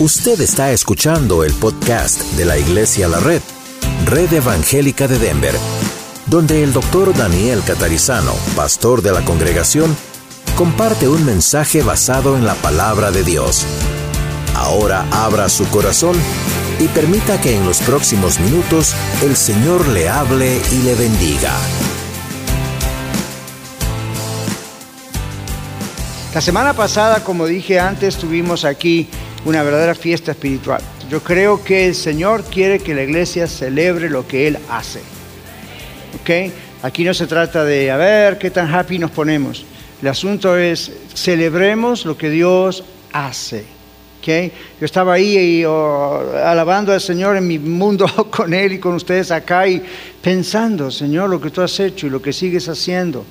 Usted está escuchando el podcast de la Iglesia La Red, Red Evangélica de Denver, donde el doctor Daniel Catarizano, pastor de la congregación, comparte un mensaje basado en la palabra de Dios. Ahora abra su corazón y permita que en los próximos minutos el Señor le hable y le bendiga. La semana pasada, como dije antes, tuvimos aquí una verdadera fiesta espiritual. Yo creo que el Señor quiere que la iglesia celebre lo que Él hace. ¿Ok? Aquí no se trata de, a ver, qué tan happy nos ponemos. El asunto es, celebremos lo que Dios hace. ¿Okay? Yo estaba ahí y, oh, alabando al Señor en mi mundo con Él y con ustedes acá y pensando, Señor, lo que tú has hecho y lo que sigues haciendo.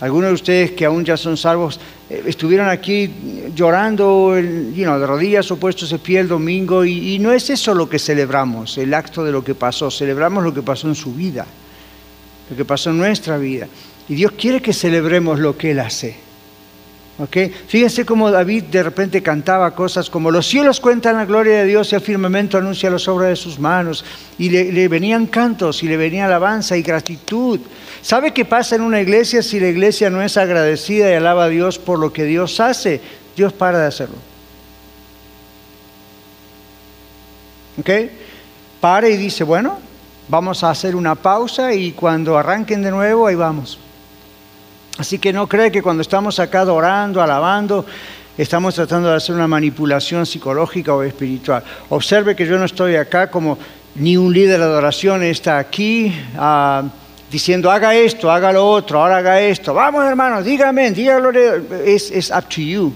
Algunos de ustedes que aún ya son salvos eh, estuvieron aquí llorando know, de rodillas o puestos de pie el domingo y, y, no es eso lo que celebramos, el acto de lo que pasó, celebramos lo que pasó en su vida, lo que pasó en nuestra vida. Y Dios quiere que celebremos lo que Él hace. Fíjense cómo David de repente cantaba cosas como los cielos cuentan la gloria de Dios y el firmamento anuncia las obras de sus manos. Y le, venían cantos y le venía alabanza y gratitud. ¿Sabe qué pasa en una iglesia si la iglesia no es agradecida y alaba a Dios por lo que Dios hace? Dios para de hacerlo. Para y dice, bueno, vamos a hacer una pausa y cuando arranquen de nuevo, ahí vamos. Así que no cree que cuando estamos acá adorando, alabando, estamos tratando de hacer una manipulación psicológica o espiritual. Observe que yo no estoy acá como ni un líder de adoración está aquí uh, diciendo haga esto, haga lo otro, ahora haga esto. Vamos hermanos, dígame, dígalo. Es, es up to you.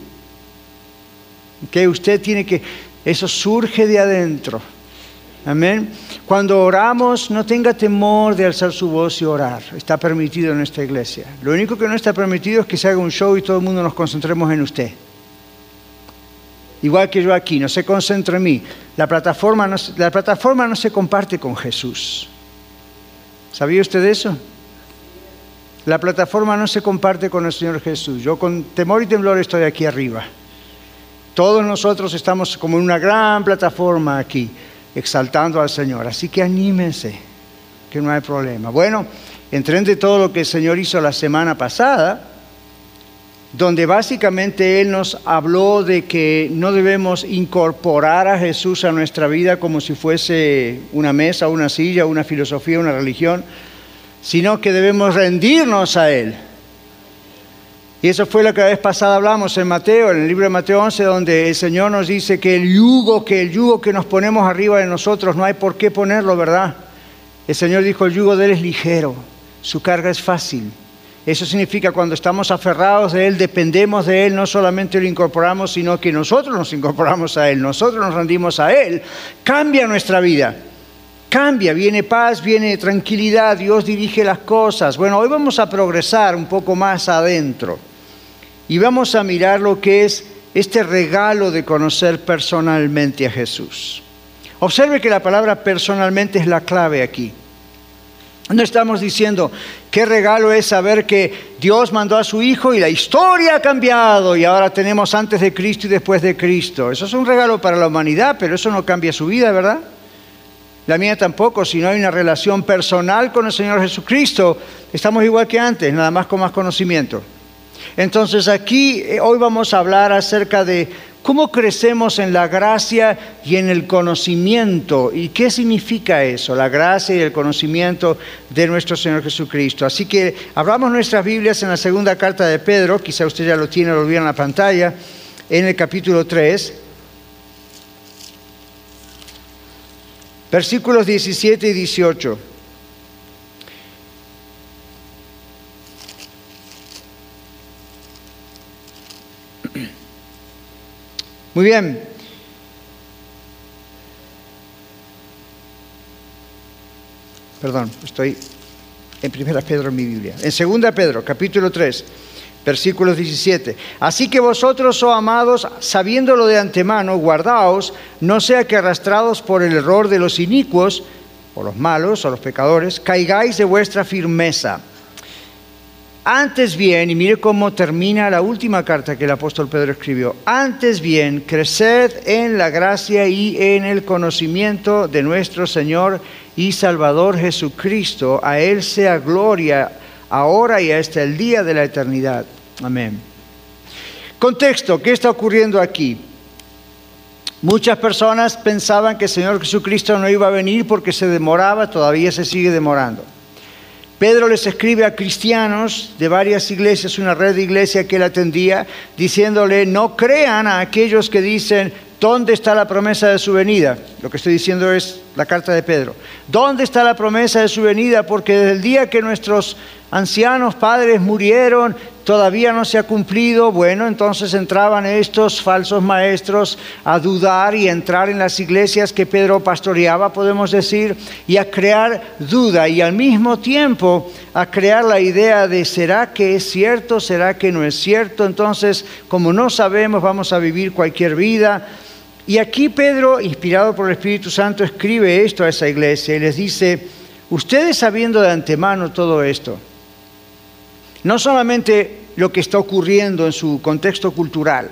Que usted tiene que, eso surge de adentro. Amén. Cuando oramos, no tenga temor de alzar su voz y orar. Está permitido en esta iglesia. Lo único que no está permitido es que se haga un show y todo el mundo nos concentremos en usted. Igual que yo aquí, no se concentre en mí. La plataforma no, la plataforma no se comparte con Jesús. ¿Sabía usted eso? La plataforma no se comparte con el Señor Jesús. Yo con temor y temblor estoy aquí arriba. Todos nosotros estamos como en una gran plataforma aquí exaltando al Señor. Así que anímense, que no hay problema. Bueno, entre todo lo que el Señor hizo la semana pasada, donde básicamente Él nos habló de que no debemos incorporar a Jesús a nuestra vida como si fuese una mesa, una silla, una filosofía, una religión, sino que debemos rendirnos a Él. Y eso fue lo que la vez pasada hablamos en Mateo, en el libro de Mateo 11, donde el Señor nos dice que el yugo, que el yugo que nos ponemos arriba de nosotros, no hay por qué ponerlo, ¿verdad? El Señor dijo, el yugo de Él es ligero, su carga es fácil. Eso significa cuando estamos aferrados de Él, dependemos de Él, no solamente lo incorporamos, sino que nosotros nos incorporamos a Él, nosotros nos rendimos a Él, cambia nuestra vida. Cambia, viene paz, viene tranquilidad, Dios dirige las cosas. Bueno, hoy vamos a progresar un poco más adentro y vamos a mirar lo que es este regalo de conocer personalmente a Jesús. Observe que la palabra personalmente es la clave aquí. No estamos diciendo qué regalo es saber que Dios mandó a su Hijo y la historia ha cambiado y ahora tenemos antes de Cristo y después de Cristo. Eso es un regalo para la humanidad, pero eso no cambia su vida, ¿verdad? La mía tampoco, si no hay una relación personal con el Señor Jesucristo, estamos igual que antes, nada más con más conocimiento. Entonces aquí eh, hoy vamos a hablar acerca de cómo crecemos en la gracia y en el conocimiento. ¿Y qué significa eso? La gracia y el conocimiento de nuestro Señor Jesucristo. Así que abramos nuestras Biblias en la segunda carta de Pedro, quizá usted ya lo tiene, lo vio en la pantalla, en el capítulo 3. Versículos 17 y 18. Muy bien. Perdón, estoy en Primera Pedro en mi Biblia. En Segunda Pedro, capítulo 3, versículos 17. Así que vosotros, oh amados, sabiéndolo de antemano, guardaos, no sea que arrastrados por el error de los inicuos, o los malos, o los pecadores, caigáis de vuestra firmeza Antes bien, y mire cómo termina la última carta que el apóstol Pedro escribió, antes bien, creced en la gracia y en el conocimiento de nuestro Señor y Salvador Jesucristo. A Él sea gloria ahora y hasta el día de la eternidad. Amén. Contexto, ¿qué está ocurriendo aquí? Muchas personas pensaban que el Señor Jesucristo no iba a venir porque se demoraba, todavía se sigue demorando. Pedro les escribe a cristianos de varias iglesias, una red de iglesias que él atendía, diciéndole, no crean a aquellos que dicen, ¿dónde está la promesa de su venida? Lo que estoy diciendo es la carta de Pedro. ¿Dónde está la promesa de su venida? Porque desde el día que nuestros ancianos padres murieron, todavía no se ha cumplido, bueno, entonces entraban estos falsos maestros a dudar y entrar en las iglesias que Pedro pastoreaba, podemos decir, y a crear duda y al mismo tiempo a crear la idea de ¿será que es cierto? ¿Será que no es cierto? Entonces, como no sabemos, vamos a vivir cualquier vida. Y aquí Pedro, inspirado por el Espíritu Santo, escribe esto a esa iglesia y les dice, ustedes sabiendo de antemano todo esto, no solamente lo que está ocurriendo en su contexto cultural,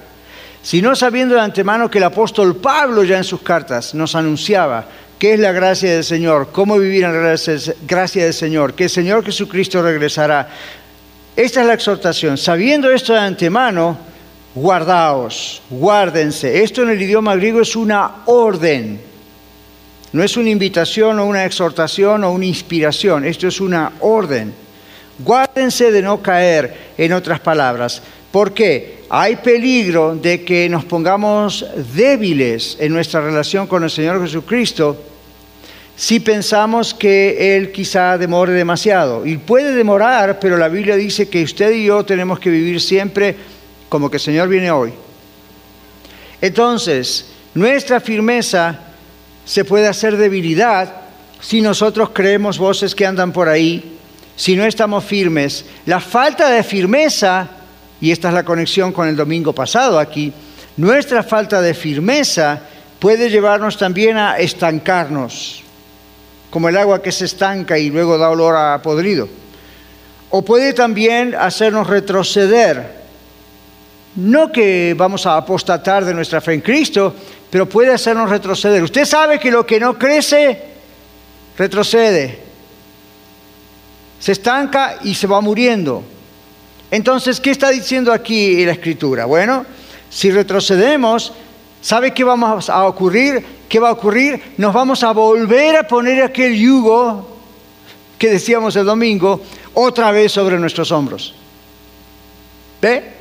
sino sabiendo de antemano que el apóstol Pablo ya en sus cartas nos anunciaba qué es la gracia del Señor, cómo vivir en la gracia del Señor, que el Señor Jesucristo regresará. Esta es la exhortación. Sabiendo esto de antemano, guardaos, guárdense. Esto en el idioma griego es una orden. No es una invitación o una exhortación o una inspiración. Esto es una orden. Guárdense de no caer, en otras palabras. porque Hay peligro de que nos pongamos débiles en nuestra relación con el Señor Jesucristo si pensamos que Él quizá demore demasiado. Y puede demorar, pero la Biblia dice que usted y yo tenemos que vivir siempre como que el Señor viene hoy. Entonces, nuestra firmeza se puede hacer debilidad si nosotros creemos voces que andan por ahí si no estamos firmes. La falta de firmeza, y esta es la conexión con el domingo pasado aquí, nuestra falta de firmeza puede llevarnos también a estancarnos, como el agua que se estanca y luego da olor a podrido. O puede también hacernos retroceder. No que vamos a apostatar de nuestra fe en Cristo, pero puede hacernos retroceder. Usted sabe que lo que no crece, retrocede se estanca y se va muriendo. Entonces, ¿qué está diciendo aquí la escritura? Bueno, si retrocedemos, ¿sabe qué vamos a ocurrir? ¿Qué va a ocurrir? Nos vamos a volver a poner aquel yugo que decíamos el domingo otra vez sobre nuestros hombros. ¿Ve?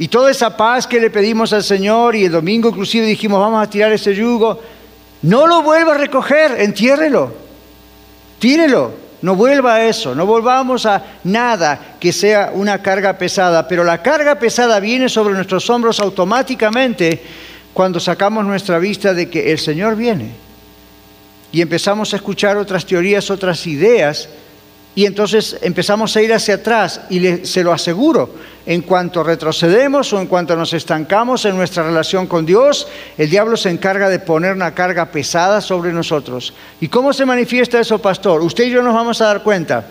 Y toda esa paz que le pedimos al Señor y el domingo inclusive dijimos vamos a tirar ese yugo, no lo vuelva a recoger, entiérrelo, tírelo. No vuelva a eso, no volvamos a nada que sea una carga pesada, pero la carga pesada viene sobre nuestros hombros automáticamente cuando sacamos nuestra vista de que el Señor viene. Y empezamos a escuchar otras teorías, otras ideas y entonces empezamos a ir hacia atrás y se lo aseguro, en cuanto retrocedemos o en cuanto nos estancamos en nuestra relación con Dios, el diablo se encarga de poner una carga pesada sobre nosotros. ¿Y cómo se manifiesta eso, pastor? Usted y yo nos vamos a dar cuenta.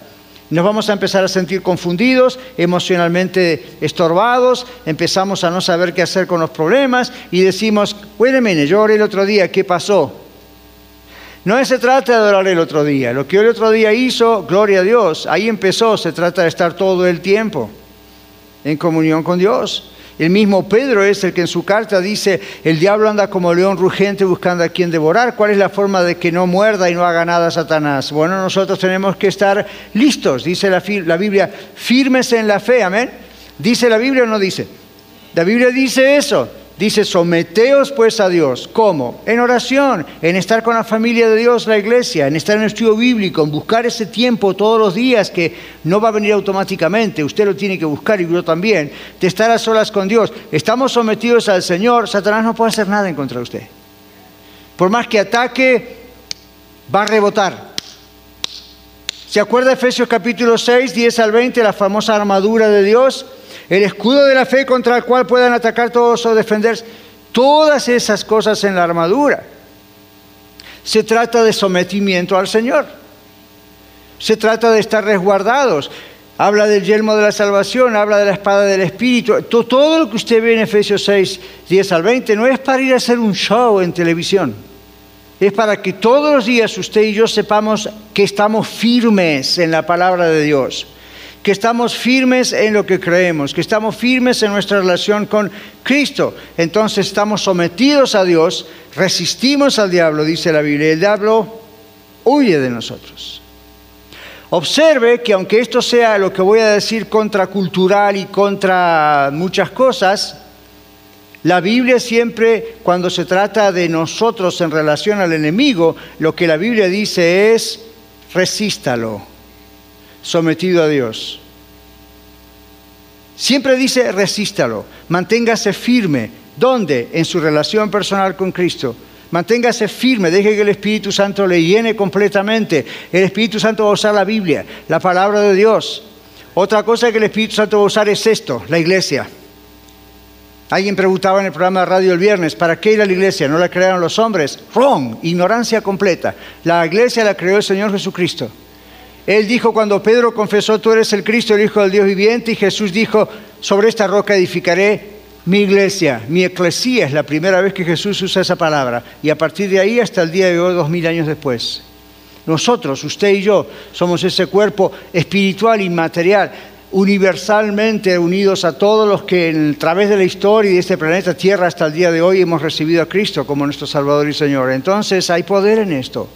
Nos vamos a empezar a sentir confundidos, emocionalmente estorbados, empezamos a no saber qué hacer con los problemas y decimos, bueno, yo oré el otro día, ¿qué pasó? No se trata de adorar el otro día. Lo que el otro día hizo, gloria a Dios, ahí empezó. Se trata de estar todo el tiempo en comunión con Dios. El mismo Pedro es el que en su carta dice, el diablo anda como león rugente buscando a quien devorar. ¿Cuál es la forma de que no muerda y no haga nada a Satanás? Bueno, nosotros tenemos que estar listos, dice la, Biblia, firmes en la fe, amén. ¿Dice la Biblia o no dice? La Biblia dice eso. Dice, someteos pues a Dios. ¿Cómo? En oración, en estar con la familia de Dios, la iglesia, en estar en el estudio bíblico, en buscar ese tiempo todos los días que no va a venir automáticamente, usted lo tiene que buscar y yo también, de estar a solas con Dios. Estamos sometidos al Señor, Satanás no puede hacer nada en contra de usted. Por más que ataque, va a rebotar. ¿Se acuerda Efesios capítulo 6, 10 al 20, la famosa armadura de Dios? El escudo de la fe contra el cual puedan atacar todos o defenderse, todas esas cosas en la armadura. Se trata de sometimiento al Señor. Se trata de estar resguardados. habla del yelmo de la salvación, habla de la espada del Espíritu. Todo lo que usted ve en Efesios 6, 10 al 20 no es para ir a hacer un show en televisión. Es para que todos los días usted y yo sepamos que estamos firmes en la palabra de Dios, que estamos firmes en lo que creemos, que estamos firmes en nuestra relación con Cristo. Entonces estamos sometidos a Dios, resistimos al diablo, dice la Biblia, el diablo huye de nosotros. Observe que aunque esto sea lo que voy a decir contracultural y contra muchas cosas, la Biblia siempre, cuando se trata de nosotros en relación al enemigo, lo que la Biblia dice es, resístalo, sometido a Dios. Siempre dice, resístalo, manténgase firme. ¿Dónde? En su relación personal con Cristo. Manténgase firme, deje que el Espíritu Santo le llene completamente. El Espíritu Santo va a usar la Biblia, la palabra de Dios. Otra cosa que el Espíritu Santo va a usar es esto, la iglesia. Alguien preguntaba en el programa de radio el viernes, ¿para qué ir a la iglesia? ¿No la crearon los hombres? Wrong, ignorancia completa. La iglesia la creó el Señor Jesucristo. Él dijo cuando Pedro confesó, tú eres el Cristo, el Hijo del Dios viviente, y Jesús dijo, sobre esta roca edificaré mi iglesia, mi eclesía, es la primera vez que Jesús usa esa palabra. Y a partir de ahí hasta el día de hoy, dos mil años después. Nosotros, usted y yo, somos ese cuerpo espiritual, inmaterial, universalmente unidos a todos los que a través de la historia y de este planeta Tierra hasta el día de hoy hemos recibido a Cristo como nuestro Salvador y Señor. Entonces hay poder en esto.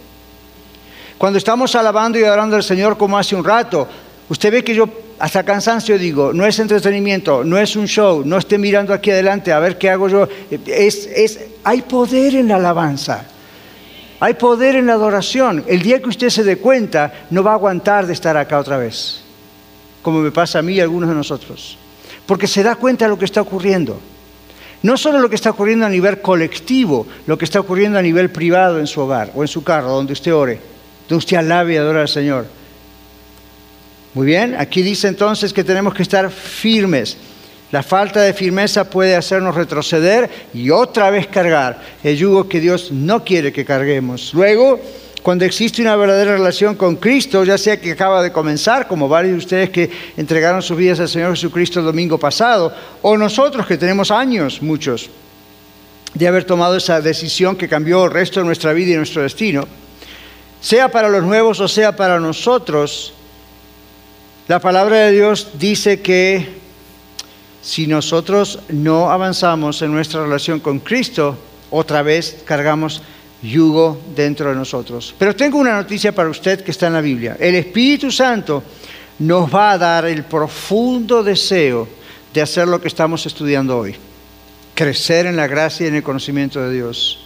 Cuando estamos alabando y adorando al Señor como hace un rato, usted ve que yo hasta cansancio digo, no es entretenimiento, no es un show, no esté mirando aquí adelante a ver qué hago yo. Hay poder en la alabanza, hay poder en la adoración. El día que usted se dé cuenta, no va a aguantar de estar acá otra vez, como me pasa a mí y a algunos de nosotros, porque se da cuenta de lo que está ocurriendo. No solo lo que está ocurriendo a nivel colectivo, lo que está ocurriendo a nivel privado en su hogar o en su carro, donde usted ore, donde usted alabe y adora al Señor muy bien, aquí dice entonces que tenemos que estar firmes. La falta de firmeza puede hacernos retroceder y otra vez cargar el yugo que Dios no quiere que carguemos. Luego, cuando existe una verdadera relación con Cristo, ya sea que acaba de comenzar, como varios de ustedes que entregaron sus vidas al Señor Jesucristo el domingo pasado, o nosotros que tenemos años, muchos, de haber tomado esa decisión que cambió el resto de nuestra vida y nuestro destino, sea para los nuevos o sea para nosotros, la palabra de Dios dice que si nosotros no avanzamos en nuestra relación con Cristo, otra vez cargamos yugo dentro de nosotros. Pero tengo una noticia para usted que está en la Biblia. El Espíritu Santo nos va a dar el profundo deseo de hacer lo que estamos estudiando hoy, crecer en la gracia y en el conocimiento de Dios.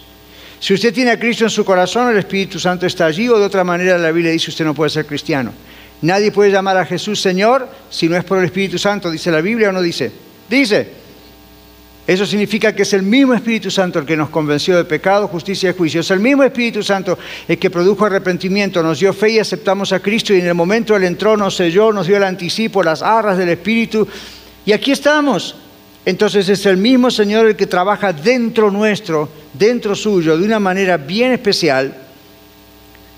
Si usted tiene a Cristo en su corazón, el Espíritu Santo está allí, o de otra manera la Biblia dice usted no puede ser cristiano. Nadie puede llamar a Jesús Señor si no es por el Espíritu Santo, dice la Biblia o no dice. Dice. Eso significa que es el mismo Espíritu Santo el que nos convenció de pecado, justicia y juicio. Es el mismo Espíritu Santo el que produjo arrepentimiento, nos dio fe y aceptamos a Cristo y en el momento Él entró, nos selló, nos dio el anticipo, las arras del Espíritu. Y aquí estamos. Entonces es el mismo Señor el que trabaja dentro nuestro, dentro suyo, de una manera bien especial.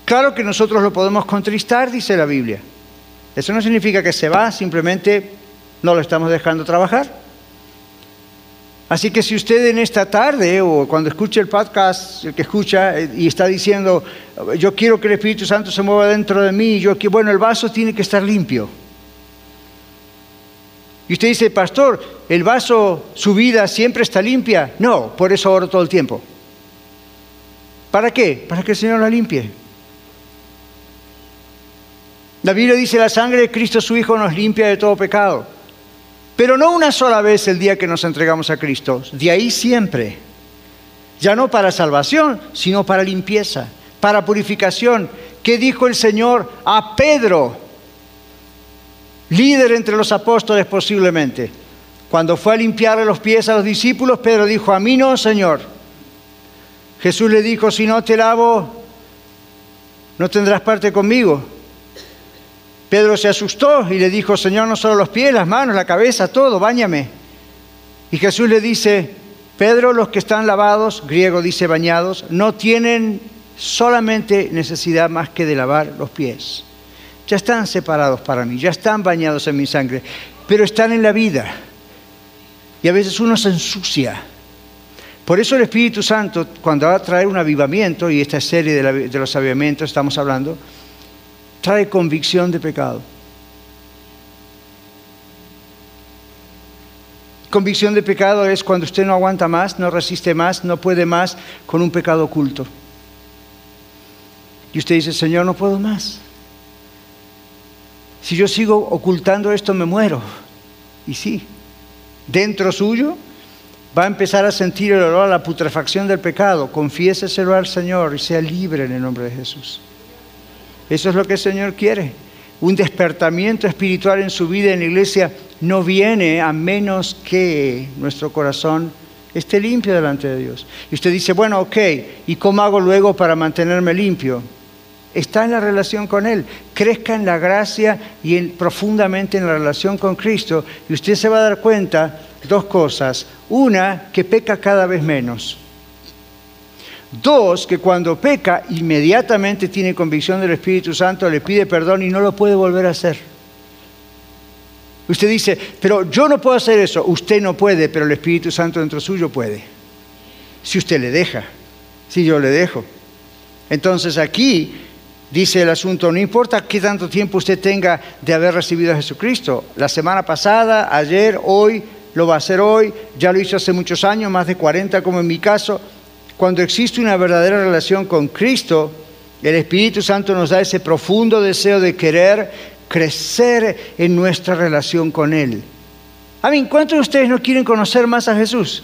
Claro que nosotros lo podemos contristar, dice la Biblia. Eso no significa que se va, simplemente no lo estamos dejando trabajar. Así que si usted en esta tarde o cuando escuche el podcast, el que escucha eh, y está diciendo, yo quiero que el Espíritu Santo se mueva dentro de mí, yo bueno, el vaso tiene que estar limpio. Y usted dice, pastor, ¿el vaso, su vida siempre está limpia? No, por eso oro todo el tiempo. ¿Para qué? Para que el Señor la limpie. La Biblia dice, la sangre de Cristo su Hijo nos limpia de todo pecado. Pero no una sola vez el día que nos entregamos a Cristo, de ahí siempre. Ya no para salvación, sino para limpieza, para purificación. ¿Qué dijo el Señor a Pedro, líder entre los apóstoles posiblemente? Cuando fue a limpiarle los pies a los discípulos, Pedro dijo, a mí no, Señor. Jesús le dijo, si no te lavo, no tendrás parte conmigo. Pedro se asustó y le dijo, Señor, no solo los pies, las manos, la cabeza, todo, báñame. Y Jesús le dice, Pedro, los que están lavados, griego dice bañados, no tienen solamente necesidad más que de lavar los pies. Ya están separados para mí, ya están bañados en mi sangre, pero están en la vida. Y a veces uno se ensucia. Por eso el Espíritu Santo, cuando va a traer un avivamiento, y esta serie de, los avivamientos estamos hablando, trae convicción de pecado. Convicción de pecado es cuando usted no aguanta más, no resiste más, no puede más con un pecado oculto. Y usted dice, Señor, no puedo más. Si yo sigo ocultando esto, me muero. Y sí, dentro suyo va a empezar a sentir el olor a la putrefacción del pecado. Confiéseselo al Señor y sea libre en el nombre de Jesús. Eso es lo que el Señor quiere. Un despertamiento espiritual en su vida en la iglesia no viene a menos que nuestro corazón esté limpio delante de Dios. Y usted dice, bueno, ok, ¿y cómo hago luego para mantenerme limpio? Está en la relación con Él. Crezca en la gracia y profundamente en la relación con Cristo. Y usted se va a dar cuenta dos cosas. Una, que peca cada vez menos. Dos, que cuando peca inmediatamente tiene convicción del Espíritu Santo, le pide perdón y no lo puede volver a hacer. Usted dice, pero yo no puedo hacer eso. Usted no puede, pero el Espíritu Santo dentro suyo puede. Si usted le deja, si yo le dejo. Entonces aquí dice el asunto, no importa qué tanto tiempo usted tenga de haber recibido a Jesucristo, la semana pasada, ayer, hoy, lo va a hacer hoy, ya lo hizo hace muchos años, más de 40 como en mi caso, cuando existe una verdadera relación con Cristo, el Espíritu Santo nos da ese profundo deseo de querer crecer en nuestra relación con Él. A mí, ¿cuántos de ustedes no quieren conocer más a Jesús?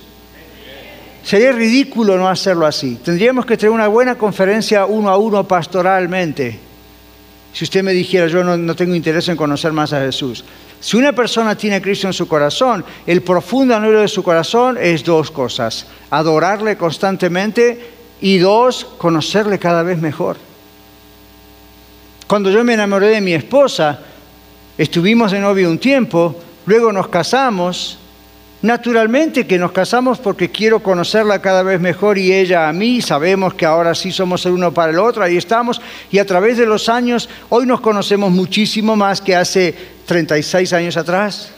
Sería ridículo no hacerlo así. Tendríamos que tener una buena conferencia uno a uno pastoralmente. Si usted me dijera, yo no, tengo interés en conocer más a Jesús. Si una persona tiene a Cristo en su corazón, el profundo anhelo de su corazón es dos cosas. Adorarle constantemente y dos, conocerle cada vez mejor. Cuando yo me enamoré de mi esposa, estuvimos de novio un tiempo, luego nos casamos Naturalmente que nos casamos porque quiero conocerla cada vez mejor y ella a mí, sabemos que ahora sí somos el uno para el otro, ahí estamos, y a través de los años, hoy nos conocemos muchísimo más que hace 36 años atrás.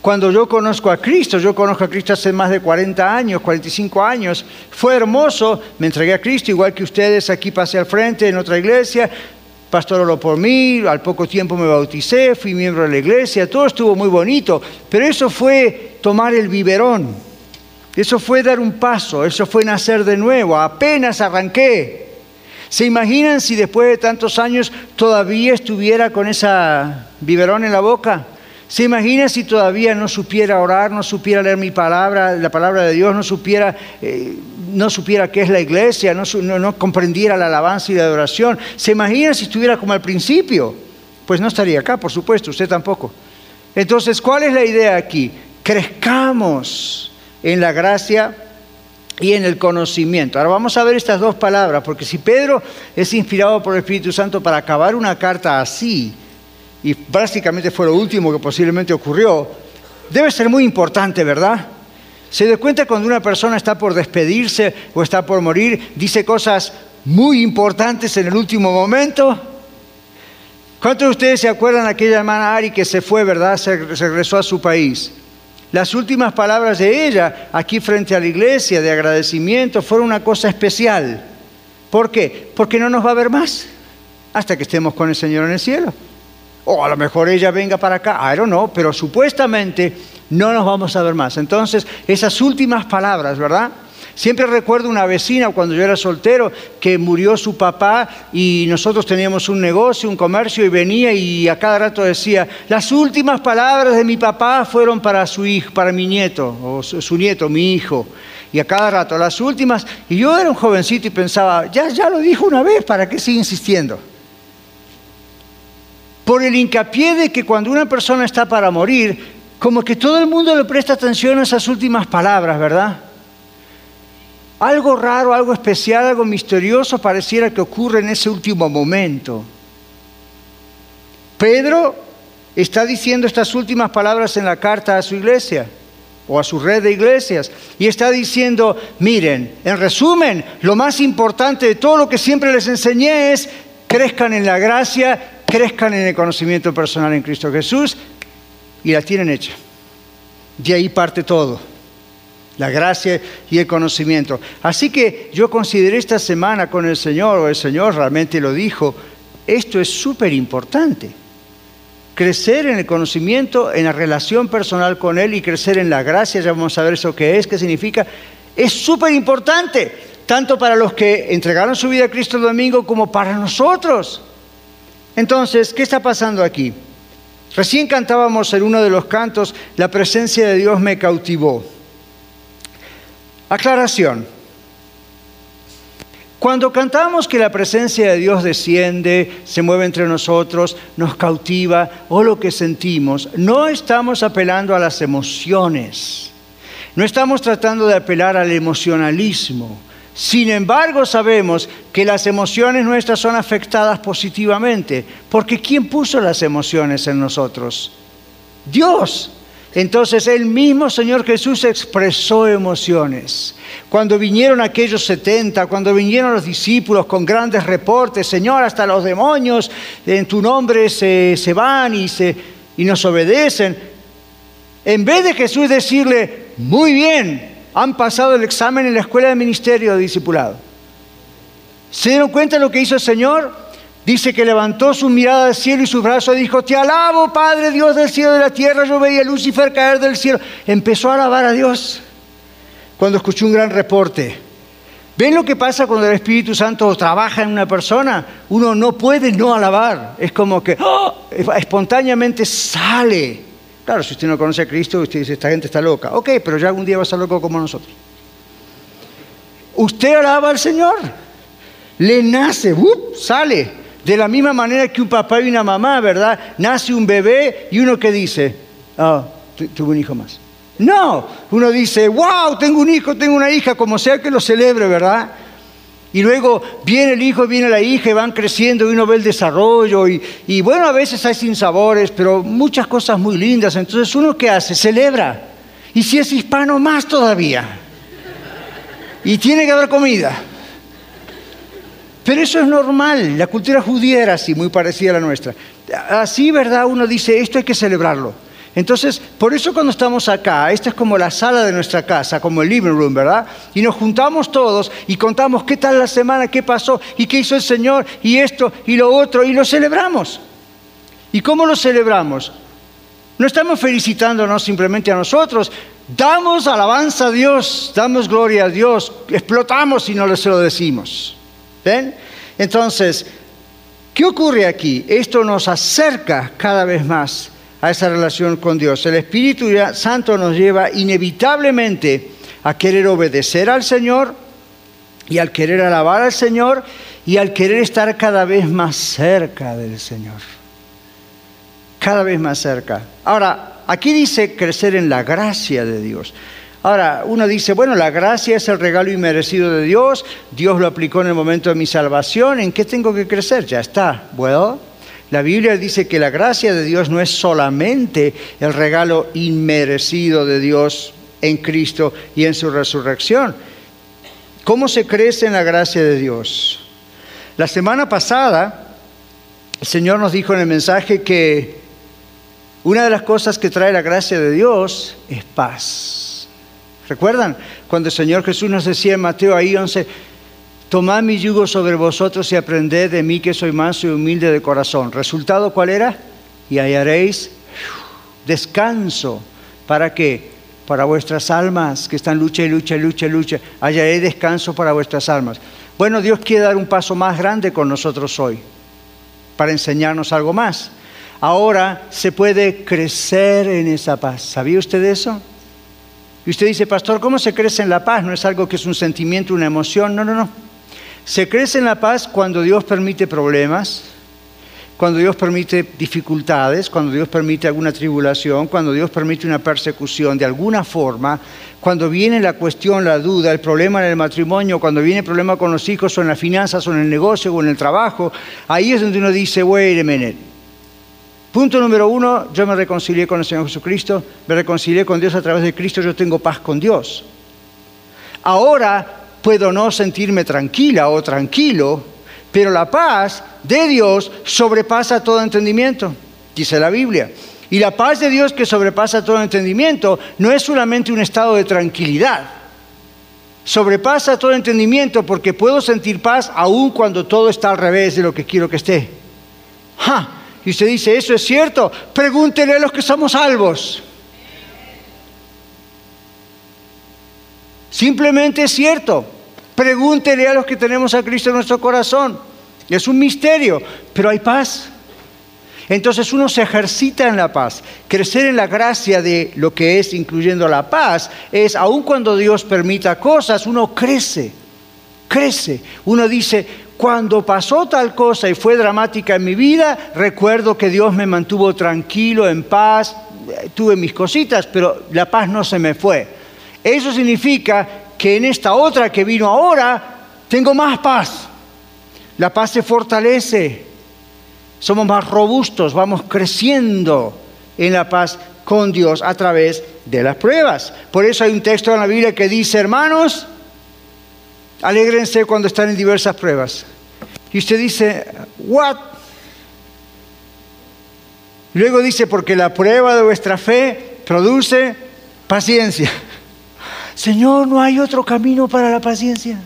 Cuando yo conozco a Cristo, yo conozco a Cristo hace más de 40 años, 45 años, fue hermoso, me entregué a Cristo igual que ustedes aquí pasé al frente en otra iglesia, pastor por mí, al poco tiempo me bauticé, fui miembro de la iglesia, todo estuvo muy bonito, pero eso fue tomar el biberón, eso fue dar un paso, eso fue nacer de nuevo, apenas arranqué. ¿Se imaginan si después de tantos años todavía estuviera con esa biberón en la boca? ¿Se imagina si todavía no supiera orar, no supiera leer mi palabra, la palabra de Dios, no supiera, eh, no supiera qué es la iglesia, no, no, comprendiera la alabanza y la adoración? ¿Se imagina si estuviera como al principio? Pues no estaría acá, por supuesto, usted tampoco. Entonces, ¿cuál es la idea aquí? Crezcamos en la gracia y en el conocimiento. Ahora vamos a ver estas dos palabras, porque si Pedro es inspirado por el Espíritu Santo para acabar una carta así, y básicamente fue lo último que posiblemente ocurrió, debe ser muy importante, ¿verdad? ¿Se da cuenta cuando una persona está por despedirse o está por morir, dice cosas muy importantes en el último momento? ¿Cuántos de ustedes se acuerdan de aquella hermana Ari que se fue, verdad? Se, regresó a su país. Las últimas palabras de ella aquí frente a la iglesia de agradecimiento fueron una cosa especial. ¿Por qué? Porque no nos va a ver más hasta que estemos con el Señor en el cielo. O a lo mejor ella venga para acá, I don't know, pero supuestamente no nos vamos a ver más. Entonces, esas últimas palabras, ¿verdad? Siempre recuerdo una vecina cuando yo era soltero que murió su papá y nosotros teníamos un negocio, un comercio y venía y a cada rato decía, las últimas palabras de mi papá fueron para su hijo, para mi nieto o su, nieto, mi hijo. Y a cada rato, las últimas, y yo era un jovencito y pensaba, ya, ya lo dijo una vez, ¿para qué sigue insistiendo? Por el hincapié de que cuando una persona está para morir, como que todo el mundo le presta atención a esas últimas palabras, ¿verdad? Algo raro, algo especial, algo misterioso pareciera que ocurre en ese último momento. Pedro está diciendo estas últimas palabras en la carta a su iglesia o a su red de iglesias y está diciendo, miren, en resumen, lo más importante de todo lo que siempre les enseñé es crezcan en la gracia, crezcan en el conocimiento personal en Cristo Jesús y la tienen hecha. De ahí parte todo, la gracia y el conocimiento. Así que yo consideré esta semana con el Señor, o el Señor realmente lo dijo, esto es súper importante. Crecer en el conocimiento, en la relación personal con Él y crecer en la gracia, ya vamos a ver eso qué es, qué significa, es súper importante, tanto para los que entregaron su vida a Cristo el domingo como para nosotros. Entonces, ¿qué está pasando aquí? Recién cantábamos en uno de los cantos, la presencia de Dios me cautivó. Aclaración. Cuando cantamos que la presencia de Dios desciende, se mueve entre nosotros, nos cautiva o lo que sentimos, no estamos apelando a las emociones, no estamos tratando de apelar al emocionalismo. Sin embargo, sabemos que las emociones nuestras son afectadas positivamente, porque ¿quién puso las emociones en nosotros? Dios. Entonces el mismo Señor Jesús expresó emociones. Cuando vinieron aquellos 70, cuando vinieron los discípulos con grandes reportes, Señor, hasta los demonios en tu nombre se, van y, se, y nos obedecen, en vez de Jesús decirle, muy bien, han pasado el examen en la escuela de ministerio de discipulado. ¿Se dieron cuenta de lo que hizo el Señor? Dice que levantó su mirada al cielo y su brazo dijo, te alabo Padre Dios del cielo y de la tierra, yo veía a Lucifer caer del cielo. Empezó a alabar a Dios cuando escuchó un gran reporte. ¿Ven lo que pasa cuando el Espíritu Santo trabaja en una persona? Uno no puede no alabar. Es como que ¡oh! espontáneamente sale. Claro, si usted no conoce a Cristo, usted dice, esta gente está loca. Ok, pero ya algún día va a estar loco como nosotros. Usted alaba al Señor. Le nace, sale. De la misma manera que un papá y una mamá, ¿verdad? Nace un bebé y uno que dice, ah, tuve un hijo más. No, uno dice, wow, tengo un hijo, tengo una hija, como sea que lo celebre, ¿verdad? Y luego viene el hijo, viene la hija y van creciendo y uno ve el desarrollo. Y, bueno, a veces hay sinsabores, pero muchas cosas muy lindas. Entonces, ¿uno qué hace? Celebra. Y si es hispano, más todavía. Y tiene que haber comida. Pero eso es normal. La cultura judía era así, muy parecida a la nuestra. Así, ¿verdad? Uno dice, esto hay que celebrarlo. Entonces, por eso cuando estamos acá, esta es como la sala de nuestra casa, como el living room, ¿verdad? Y nos juntamos todos y contamos qué tal la semana, qué pasó y qué hizo el Señor y esto y lo otro y lo celebramos. ¿Y cómo lo celebramos? No estamos felicitándonos simplemente a nosotros, damos alabanza a Dios, damos gloria a Dios, explotamos y no se lo decimos. ¿Ven? Entonces, ¿qué ocurre aquí? Esto nos acerca cada vez más a esa relación con Dios. El Espíritu Santo nos lleva inevitablemente a querer obedecer al Señor y al querer alabar al Señor y al querer estar cada vez más cerca del Señor. Cada vez más cerca. Ahora, aquí dice crecer en la gracia de Dios. Ahora, uno dice, bueno, la gracia es el regalo inmerecido de Dios, Dios lo aplicó en el momento de mi salvación, ¿en qué tengo que crecer? Ya está. Bueno, la Biblia dice que la gracia de Dios no es solamente el regalo inmerecido de Dios en Cristo y en su resurrección. ¿Cómo se crece en la gracia de Dios? La semana pasada, el Señor nos dijo en el mensaje que una de las cosas que trae la gracia de Dios es paz. ¿Recuerdan? Cuando el Señor Jesús nos decía en Mateo ahí 11, Tomad mi yugo sobre vosotros y aprended de mí que soy manso y humilde de corazón. ¿Resultado cuál era? Y hallaréis descanso. ¿Para qué? Para vuestras almas que están lucha y lucha y lucha y lucha. Hallaré descanso para vuestras almas. Bueno, Dios quiere dar un paso más grande con nosotros hoy para enseñarnos algo más. Ahora se puede crecer en esa paz. ¿Sabía usted eso? Y usted dice, pastor, ¿cómo se crece en la paz? No es algo que es un sentimiento, una emoción. No, no, no. Se crece en la paz cuando Dios permite problemas, cuando Dios permite dificultades, cuando Dios permite alguna tribulación, cuando Dios permite una persecución de alguna forma, cuando viene la cuestión, la duda, el problema en el matrimonio, cuando viene el problema con los hijos o en las finanzas o en el negocio o en el trabajo, ahí es donde uno dice, wait a minute. Punto número uno, yo me reconcilié con el Señor Jesucristo, me reconcilié con Dios a través de Cristo, yo tengo paz con Dios. Ahora puedo no sentirme tranquila o tranquilo Pero la paz de Dios sobrepasa todo entendimiento, dice la Biblia. Y la paz de Dios que sobrepasa todo entendimiento no es solamente un estado de tranquilidad. Sobrepasa todo entendimiento porque puedo sentir paz aun cuando todo está al revés de lo que quiero que esté. Y usted dice, ¿eso es cierto? Pregúntele a los que somos salvos. Simplemente es cierto. Pregúntele a los que tenemos a Cristo en nuestro corazón. Es un misterio, pero hay paz. Entonces uno se ejercita en la paz. Crecer en la gracia de lo que es, incluyendo la paz, es, aun cuando Dios permita cosas, uno crece, crece. Uno dice, cuando pasó tal cosa y fue dramática en mi vida, recuerdo que Dios me mantuvo tranquilo, en paz, tuve mis cositas, pero la paz no se me fue. Eso significa que en esta otra que vino ahora, tengo más paz. La paz se fortalece somos más robustos, vamos creciendo en la paz con Dios a través de las pruebas. Por eso hay un texto en la Biblia que dice, hermanos, alégrense cuando están en diversas pruebas. Y usted dice, ¿what? Luego dice, porque la prueba de vuestra fe produce paciencia. Señor, ¿no hay otro camino para la paciencia?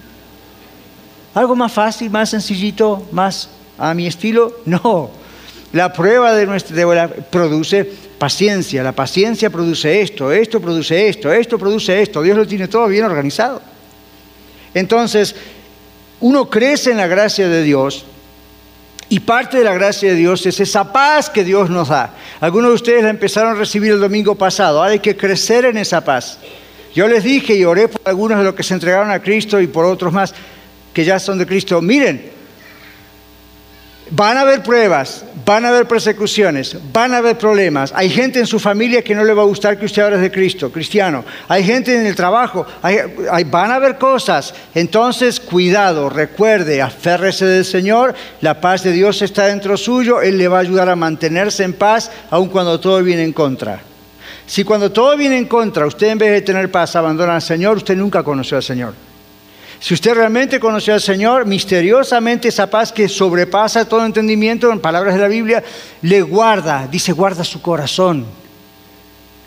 Algo más fácil, más sencillito, más a mi estilo. No. La prueba de nuestra produce paciencia. La paciencia produce esto, esto produce esto, esto produce esto. Dios lo tiene todo bien organizado. Entonces, uno crece en la gracia de Dios y parte de la gracia de Dios es esa paz que Dios nos da. Algunos de ustedes la empezaron a recibir el domingo pasado. Hay que crecer en esa paz. Yo les dije y oré por algunos de los que se entregaron a Cristo y por otros más que ya son de Cristo. Miren, Van a haber pruebas, van a haber persecuciones, van a haber problemas. Hay gente en su familia que no le va a gustar que usted hable de Cristo, cristiano. Hay gente en el trabajo, van a haber cosas. Entonces, cuidado, recuerde, aférrese del Señor, la paz de Dios está dentro suyo, Él le va a ayudar a mantenerse en paz, aun cuando todo viene en contra. Si cuando todo viene en contra, usted en vez de tener paz abandona al Señor, usted nunca conoció al Señor. Si usted realmente conoció al Señor, misteriosamente esa paz que sobrepasa todo entendimiento, en palabras de la Biblia, le guarda, dice, guarda su corazón,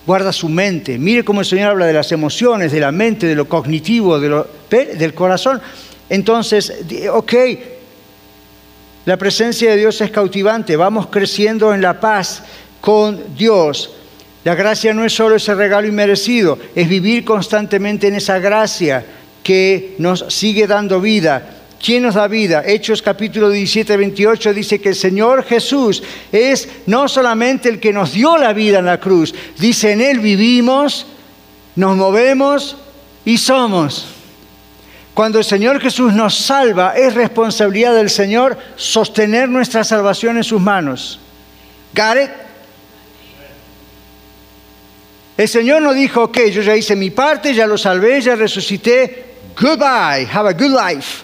guarda su mente. Mire cómo el Señor habla de las emociones, de la mente, de lo cognitivo, de lo, del corazón. Entonces, ok, la presencia de Dios es cautivante, vamos creciendo en la paz con Dios. La gracia no es solo ese regalo inmerecido, es vivir constantemente en esa gracia que nos sigue dando vida. ¿Quién nos da vida? Hechos capítulo 17, 28 dice que el Señor Jesús es no solamente el que nos dio la vida en la cruz, dice en Él vivimos, nos movemos y somos. Cuando el Señor Jesús nos salva, es responsabilidad del Señor sostener nuestra salvación en sus manos. ¿Got El Señor no dijo, ok, yo ya hice mi parte, ya lo salvé, ya resucité, Goodbye. Have a good life.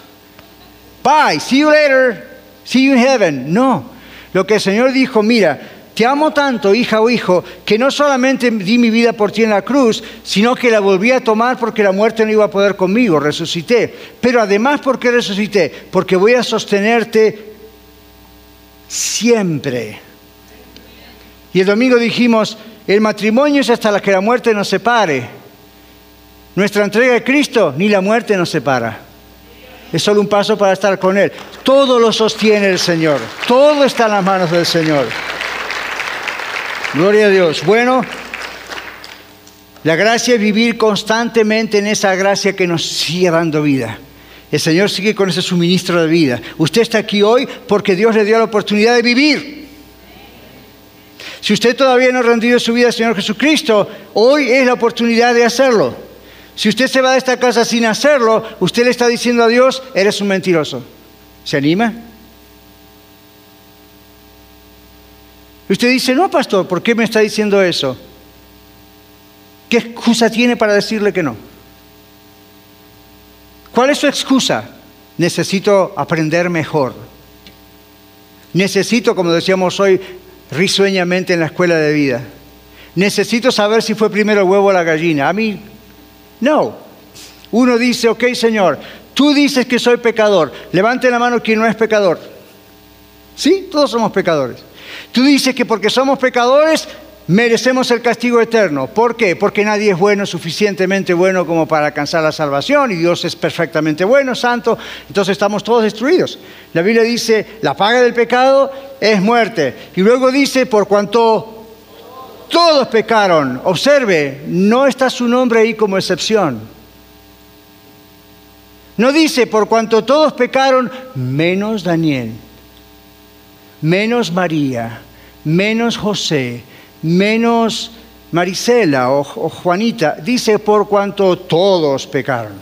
Bye. See you later. See you in heaven. No. Lo que el Señor dijo, mira, te amo tanto, hija o hijo, que no solamente di mi vida por ti en la cruz, sino que la volví a tomar porque la muerte no iba a poder conmigo, resucité. Pero además, ¿por qué resucité? Porque voy a sostenerte siempre. Y el domingo dijimos, el matrimonio es hasta la que la muerte nos separe. Nuestra entrega a Cristo, ni la muerte nos separa. Es solo un paso para estar con Él. Todo lo sostiene el Señor. Todo está en las manos del Señor. Gloria a Dios. Bueno, la gracia es vivir constantemente en esa gracia que nos sigue dando vida. El Señor sigue con ese suministro de vida. Usted está aquí hoy porque Dios le dio la oportunidad de vivir. Si usted todavía no ha rendido su vida al Señor Jesucristo, hoy es la oportunidad de hacerlo. Si usted se va de esta casa sin hacerlo, usted le está diciendo a Dios, eres un mentiroso. ¿Se anima? Usted dice, no, pastor, ¿por qué me está diciendo eso? ¿Qué excusa tiene para decirle que no? ¿Cuál es su excusa? Necesito aprender mejor. Necesito, como decíamos hoy risueñamente en la escuela de vida, necesito saber si fue primero el huevo o la gallina. A mí no. Uno dice, ok Señor, tú dices que soy pecador. Levante la mano quien no es pecador. Sí, todos somos pecadores. Tú dices que porque somos pecadores merecemos el castigo eterno. ¿Por qué? Porque nadie es bueno, suficientemente bueno como para alcanzar la salvación y Dios es perfectamente bueno, santo, entonces estamos todos destruidos. La Biblia dice, la paga del pecado es muerte. Y luego dice, por cuanto todos pecaron, observe, no está su nombre ahí como excepción. No dice, por cuanto todos pecaron, menos Daniel, menos María, menos José, menos Marisela o, Juanita, dice por cuanto todos pecaron.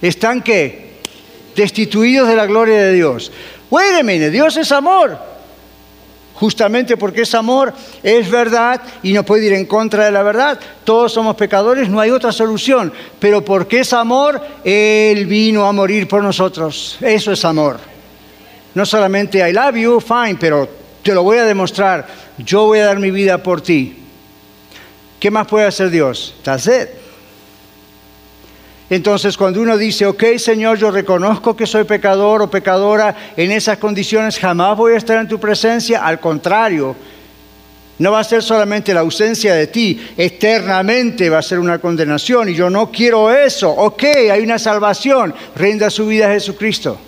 ¿Están qué? Destituidos de la gloria de Dios. Wait Dios es amor. Justamente porque es amor, es verdad y no puede ir en contra de la verdad. Todos somos pecadores, no hay otra solución. Pero porque es amor, Él vino a morir por nosotros. Eso es amor. No solamente I love you, fine, pero te lo voy a demostrar yo voy a dar mi vida por ti. ¿Qué más puede hacer Dios? That's it. Entonces, cuando uno dice, ok, Señor, yo reconozco que soy pecador o pecadora, en esas condiciones jamás voy a estar en tu presencia, al contrario, no va a ser solamente la ausencia de ti, eternamente va a ser una condenación y yo no quiero eso. Ok, hay una salvación, rinda su vida a Jesucristo.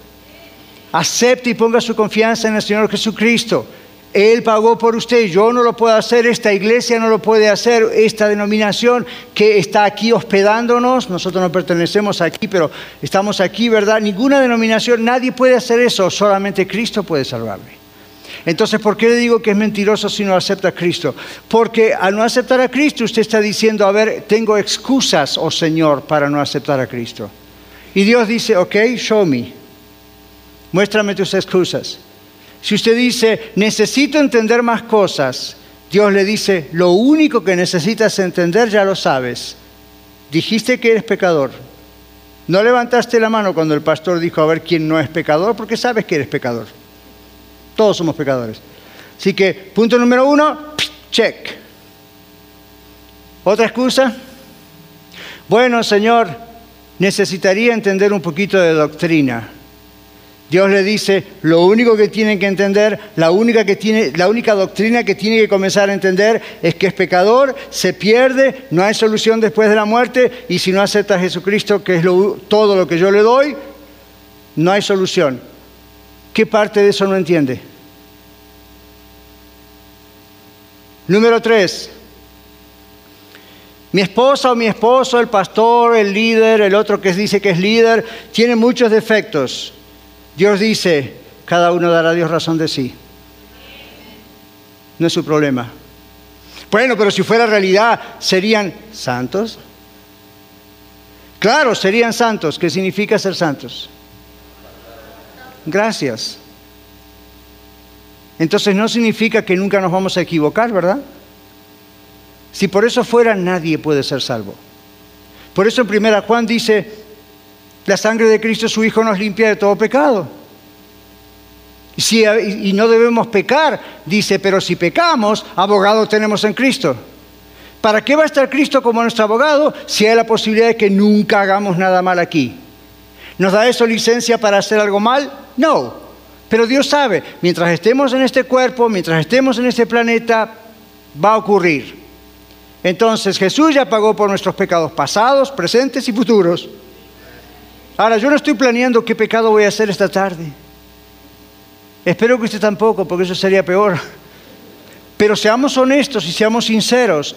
Acepte y ponga su confianza en el Señor Jesucristo. Él pagó por usted, yo no lo puedo hacer, esta iglesia no lo puede hacer, esta denominación que está aquí hospedándonos, nosotros no pertenecemos aquí, pero estamos aquí, ¿verdad? Ninguna denominación, nadie puede hacer eso, solamente Cristo puede salvarme. Entonces, ¿por qué le digo que es mentiroso si no acepta a Cristo? Porque al no aceptar a Cristo, usted está diciendo, a ver, tengo excusas, oh Señor, para no aceptar a Cristo. Y Dios dice, ok, show me, muéstrame tus excusas. Si usted dice, necesito entender más cosas, Dios le dice, lo único que necesitas entender ya lo sabes. Dijiste que eres pecador. No levantaste la mano cuando el pastor dijo a ver quién no es pecador, porque sabes que eres pecador. Todos somos pecadores. Así que, punto número uno, check. ¿Otra excusa? Bueno, Señor, necesitaría entender un poquito de doctrina. Dios le dice, lo único que tienen que entender, la única, que tiene, la única doctrina que tiene que comenzar a entender es que es pecador, se pierde, no hay solución después de la muerte y si no acepta a Jesucristo, que es todo lo que yo le doy, no hay solución. ¿Qué parte de eso no entiende? Número tres. Mi esposa o mi esposo, el pastor, el líder, el otro que dice que es líder, tiene muchos defectos. Dios dice, cada uno dará a Dios razón de sí. No es su problema. Bueno, pero si fuera realidad, ¿serían santos? Claro, serían santos. ¿Qué significa ser santos? Gracias. Entonces no significa que nunca nos vamos a equivocar, ¿verdad? Si por eso fuera, nadie puede ser salvo. Por eso en primera Juan dice, la sangre de Cristo, su Hijo, nos limpia de todo pecado. y no debemos pecar, dice, pero si pecamos, abogado tenemos en Cristo. ¿Para qué va a estar Cristo como nuestro abogado si hay la posibilidad de que nunca hagamos nada mal aquí? ¿Nos da eso licencia para hacer algo mal? No. Pero Dios sabe, mientras estemos en este cuerpo, mientras estemos en este planeta, va a ocurrir. Entonces Jesús ya pagó por nuestros pecados pasados, presentes y futuros. Ahora, yo no estoy planeando qué pecado voy a hacer esta tarde. Espero que usted tampoco, porque eso sería peor. Pero seamos honestos y seamos sinceros.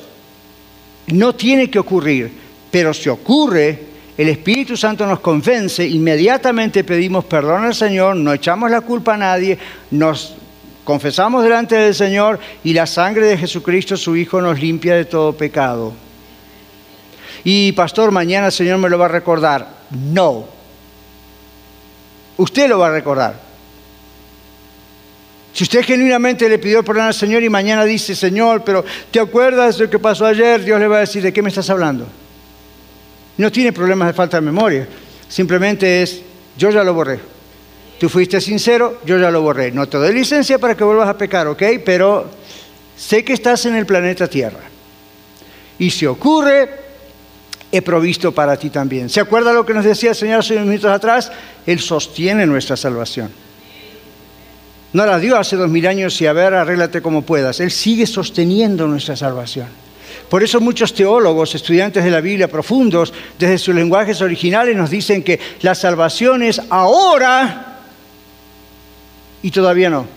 No tiene que ocurrir, pero si ocurre, el Espíritu Santo nos convence, inmediatamente pedimos perdón al Señor, no echamos la culpa a nadie, nos confesamos delante del Señor y la sangre de Jesucristo, su Hijo, nos limpia de todo pecado. Y pastor, mañana el Señor me lo va a recordar. No. Usted lo va a recordar. Si usted genuinamente le pidió perdón al Señor y mañana dice, Señor, pero ¿te acuerdas de lo que pasó ayer? Dios le va a decir, ¿de qué me estás hablando? No tiene problemas de falta de memoria. Simplemente es, yo ya lo borré. Tú fuiste sincero, yo ya lo borré. No te doy licencia para que vuelvas a pecar, ¿ok? Pero sé que estás en el planeta Tierra. Y si ocurre, he provisto para ti también. ¿Se acuerda lo que nos decía el Señor hace unos minutos atrás? Él sostiene nuestra salvación. No la dio hace dos mil años y a ver, arréglate como puedas. Él sigue sosteniendo nuestra salvación. Por eso muchos teólogos, estudiantes de la Biblia profundos, desde sus lenguajes originales nos dicen que la salvación es ahora y todavía no.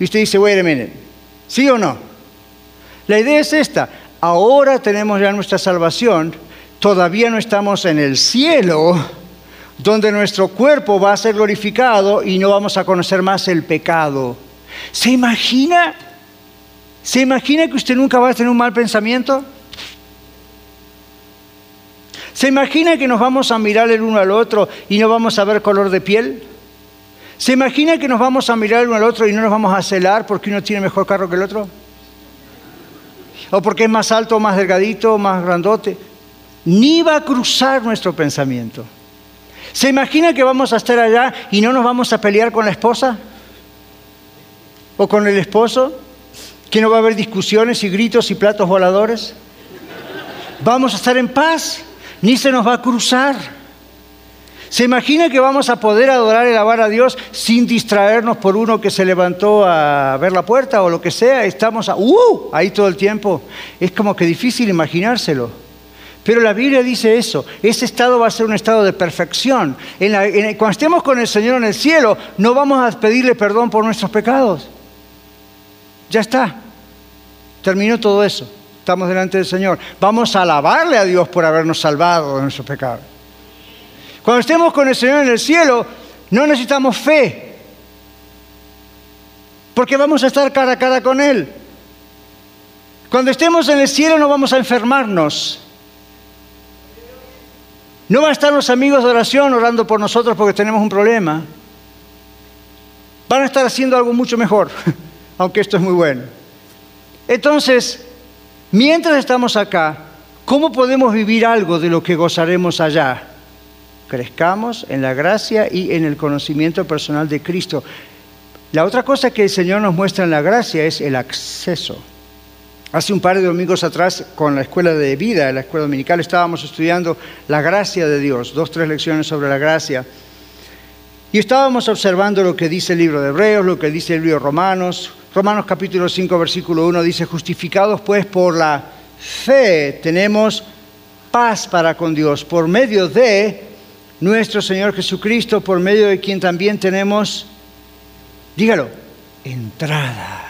Y usted dice, wait a minute, ¿sí o no? La idea es esta, ahora tenemos ya nuestra salvación, todavía no estamos en el cielo, donde nuestro cuerpo va a ser glorificado y no vamos a conocer más el pecado. ¿Se imagina? ¿Se imagina que usted nunca va a tener un mal pensamiento? ¿Se imagina que nos vamos a mirar el uno al otro y no vamos a ver color de piel? ¿Se imagina que nos vamos a mirar el uno al otro y no nos vamos a celar porque uno tiene mejor carro que el otro? ¿O porque es más alto, más delgadito, más grandote? Ni va a cruzar nuestro pensamiento. ¿Se imagina que vamos a estar allá y no nos vamos a pelear con la esposa? ¿O con el esposo? ¿Que no va a haber discusiones y gritos y platos voladores? Vamos a estar en paz, ni se nos va a cruzar. ¿Se imagina que vamos a poder adorar y alabar a Dios sin distraernos por uno que se levantó a ver la puerta o lo que sea? Estamos uh, ahí todo el tiempo. Es como que difícil imaginárselo. Pero la Biblia dice eso, ese estado va a ser un estado de perfección. cuando estemos con el Señor en el cielo, no vamos a pedirle perdón por nuestros pecados. Ya está. Terminó todo eso. Estamos delante del Señor. Vamos a alabarle a Dios por habernos salvado de nuestros pecados. Cuando estemos con el Señor en el cielo, no necesitamos fe. Porque vamos a estar cara a cara con Él. Cuando estemos en el cielo no vamos a enfermarnos. No van a estar los amigos de oración orando por nosotros porque tenemos un problema. Van a estar haciendo algo mucho mejor. aunque esto es muy bueno. Entonces, mientras estamos acá, ¿cómo podemos vivir algo de lo que gozaremos allá? Crezcamos en la gracia y en el conocimiento personal de Cristo. La otra cosa que el Señor nos muestra en la gracia es el acceso. Hace un par de domingos atrás, con la escuela de vida, la escuela dominical, estábamos estudiando la gracia de Dios, dos, tres lecciones sobre la gracia. Y estábamos observando lo que dice el libro de Hebreos, lo que dice el libro de Romanos, Romanos capítulo 5, versículo 1 dice, justificados pues por la fe tenemos paz para con Dios por medio de nuestro Señor Jesucristo, por medio de quien también tenemos, dígalo, entrada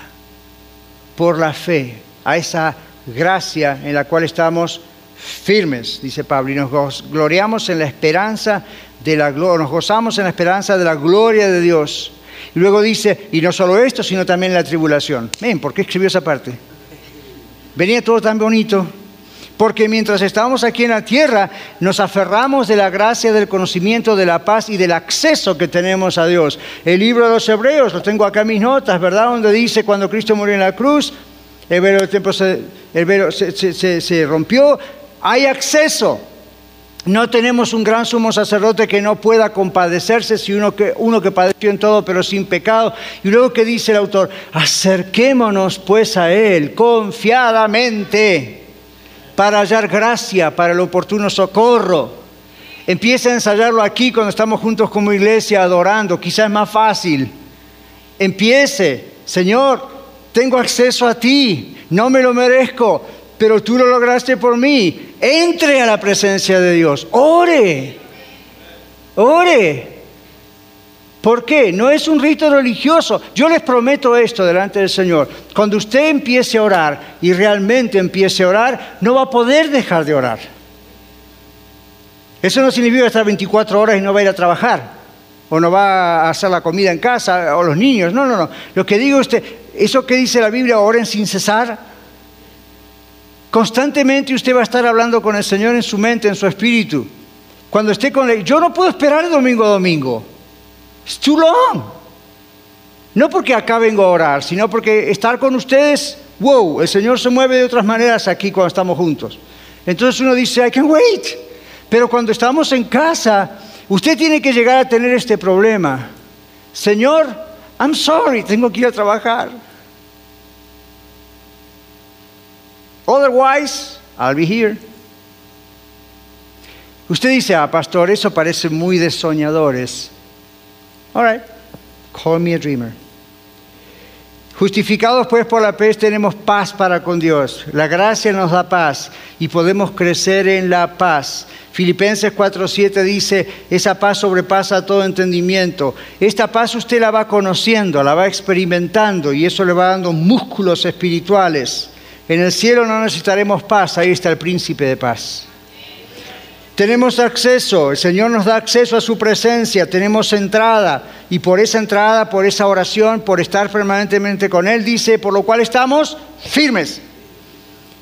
por la fe a esa gracia en la cual estamos firmes, dice Pablo, y nos gloriamos en la esperanza de la gloria, nos gozamos en la esperanza de la gloria de Dios. Y luego dice, y no solo esto, sino también la tribulación. Ven, ¿por qué escribió esa parte? Venía todo tan bonito. Porque mientras estábamos aquí en la tierra, nos aferramos de la gracia, del conocimiento, de la paz y del acceso que tenemos a Dios. El libro de los Hebreos, lo tengo acá en mis notas, ¿verdad? Donde dice cuando Cristo murió en la cruz, el velo del templo se, se rompió, hay acceso. No tenemos un gran sumo sacerdote que no pueda compadecerse, si uno que, uno que padeció en todo pero sin pecado. Y luego que dice el autor, acerquémonos pues a Él confiadamente para hallar gracia, para el oportuno socorro. Empieza a ensayarlo aquí cuando estamos juntos como iglesia adorando, quizás es más fácil. Empiece, Señor, tengo acceso a ti, no me lo merezco, pero tú lo lograste por mí. Entre a la presencia de Dios, ore, ore. ¿Por qué? No es un rito religioso. Yo les prometo esto delante del Señor. Cuando usted empiece a orar y realmente empiece a orar, no va a poder dejar de orar. Eso no significa estar 24 horas y no va a ir a trabajar, o no va a hacer la comida en casa, o los niños. No, no, no. Lo que digo usted, eso que dice la Biblia, oren sin cesar, Constantemente usted va a estar hablando con el Señor en su mente, en su espíritu. Cuando esté con él, yo no puedo esperar domingo a domingo. It's too long. No porque acá vengo a orar, sino porque estar con ustedes, wow, el Señor se mueve de otras maneras aquí cuando estamos juntos. Entonces uno dice, I can wait. Pero cuando estamos en casa, usted tiene que llegar a tener este problema. Señor, I'm sorry, tengo que ir a trabajar. Otherwise, I'll be here. Usted dice, ah, pastor, eso parece muy de soñadores. All right, call me a dreamer. Justificados pues por la fe tenemos paz para con Dios. La gracia nos da paz y podemos crecer en la paz. Filipenses 4:7 dice, esa paz sobrepasa todo entendimiento. Esta paz usted la va conociendo, la va experimentando y eso le va dando músculos espirituales. En el cielo no necesitaremos paz, ahí está el príncipe de paz. Tenemos acceso, el Señor nos da acceso a su presencia, tenemos entrada y por esa entrada, por esa oración, por estar permanentemente con Él, dice, por lo cual estamos firmes.